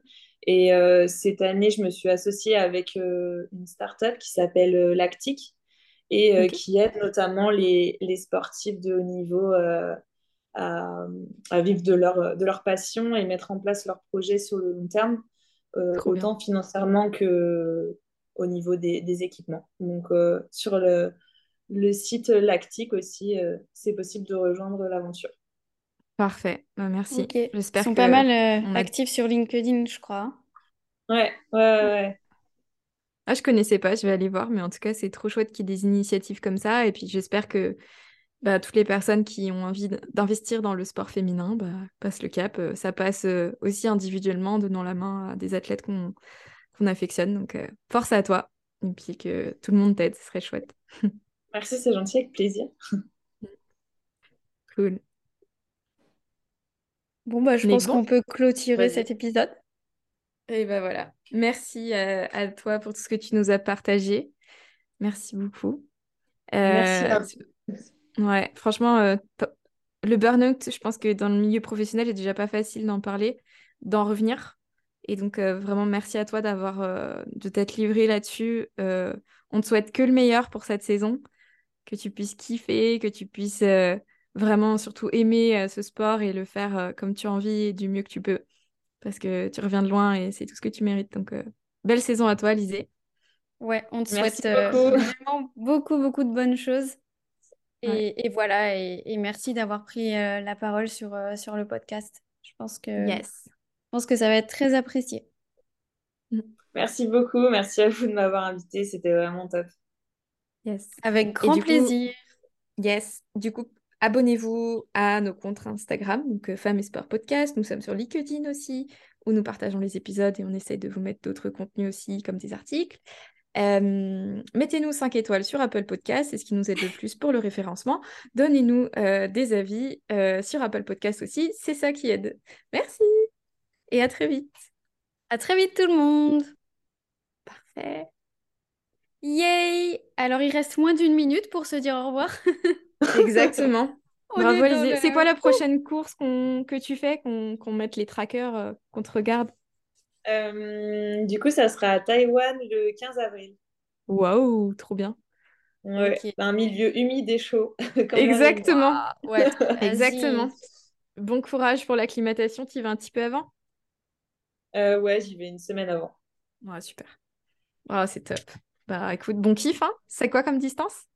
Et cette année, je me suis associée avec une startup qui s'appelle Lactic et qui aide notamment les, les, sportifs de haut niveau à, à, vivre de leur, de leur passion et mettre en place leurs projets sur le long terme, autant financièrement que au niveau des, des équipements. Donc, sur le, le site Lactique aussi, euh, c'est possible de rejoindre l'aventure. Parfait, bah, merci. J'espère Ils sont pas mal euh, actifs sur LinkedIn, je crois. Ouais, ouais, ouais. Ah, je connaissais pas, je vais aller voir, mais en tout cas, c'est trop chouette qu'il y ait des initiatives comme ça. Et puis, j'espère que bah, toutes les personnes qui ont envie d'investir dans le sport féminin bah, passent le cap. Euh, ça passe aussi individuellement, donnant la main à des athlètes qu'on affectionne. Donc, force à toi. Et puis que tout le monde t'aide, ce serait chouette. [laughs] Merci, c'est gentil, avec plaisir. [laughs] Cool. Bon, bah, je pense qu'on peut clôturer cet épisode. Et ben voilà. Merci euh, à, toi pour tout ce que tu nous as partagé. Merci beaucoup. Merci. Euh, ouais, franchement, euh, le burn-out, je pense que dans le milieu professionnel, c'est déjà pas facile d'en parler, d'en revenir. Et donc, vraiment, merci à toi d'avoir, de t'être livré là-dessus. on te souhaite que le meilleur pour cette saison que tu puisses kiffer, que tu puisses euh, vraiment surtout aimer euh, ce sport et le faire euh, comme tu as envie et du mieux que tu peux. Parce que tu reviens de loin et c'est tout ce que tu mérites. Donc, belle saison à toi, Lisée. Ouais, on te souhaite beaucoup. vraiment beaucoup, beaucoup de bonnes choses. Et, voilà, et, merci d'avoir pris la parole sur, sur le podcast. Je pense que, yes. je pense que ça va être très apprécié. [laughs] Merci beaucoup, merci à vous de m'avoir invité, c'était vraiment top. Avec grand plaisir. yes. Du coup, abonnez-vous à nos comptes Instagram, donc euh, Femmes et Sport Podcast. Nous sommes sur LinkedIn aussi, où nous partageons les épisodes et on essaye de vous mettre d'autres contenus aussi, comme des articles. Euh, mettez-nous 5 étoiles sur Apple Podcast, c'est ce qui nous aide le plus pour le référencement. Donnez-nous euh, des avis sur Apple Podcast aussi, c'est ça qui aide. Merci et à très vite. À très vite tout le monde. Parfait. Yay Alors il reste moins d'une minute pour se dire au revoir. [laughs] Exactement. Bravo C'est quoi la prochaine course que tu fais, qu'on mette les trackers, euh, qu'on te regarde? Euh, Du coup, ça sera à Taïwan le 15 avril. Waouh, trop bien. Ouais, un milieu humide et chaud. [laughs] Exactement. Ouais, exactement. Bon courage pour l'acclimatation. Tu y vas un petit peu avant? Euh, Ouais, j'y vais une semaine avant. Ouais, super. Oh, c'est top. Bah écoute, bon kiff, hein C'est quoi comme distance?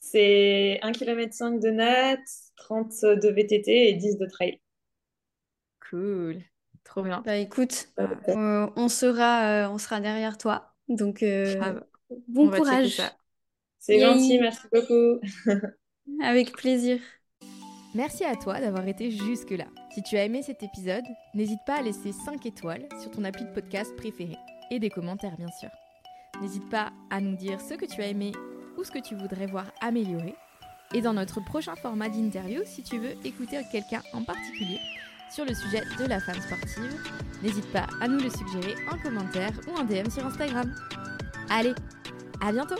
C'est 1,5 km de nat, 30 de VTT et 10 de trail. Cool, trop bien. Bah écoute, euh, on, sera, euh, on sera derrière toi. Donc euh, bon courage. C'est gentil, merci beaucoup. [laughs] Avec plaisir. Merci à toi d'avoir été jusque-là. Si tu as aimé cet épisode, n'hésite pas à laisser 5 étoiles sur ton appli de podcast préféré et des commentaires bien sûr. N'hésite pas à nous dire ce que tu as aimé ou ce que tu voudrais voir améliorer. Et dans notre prochain format d'interview, si tu veux écouter quelqu'un en particulier sur le sujet de la femme sportive, n'hésite pas à nous le suggérer en commentaire ou en DM sur Instagram. Allez, à bientôt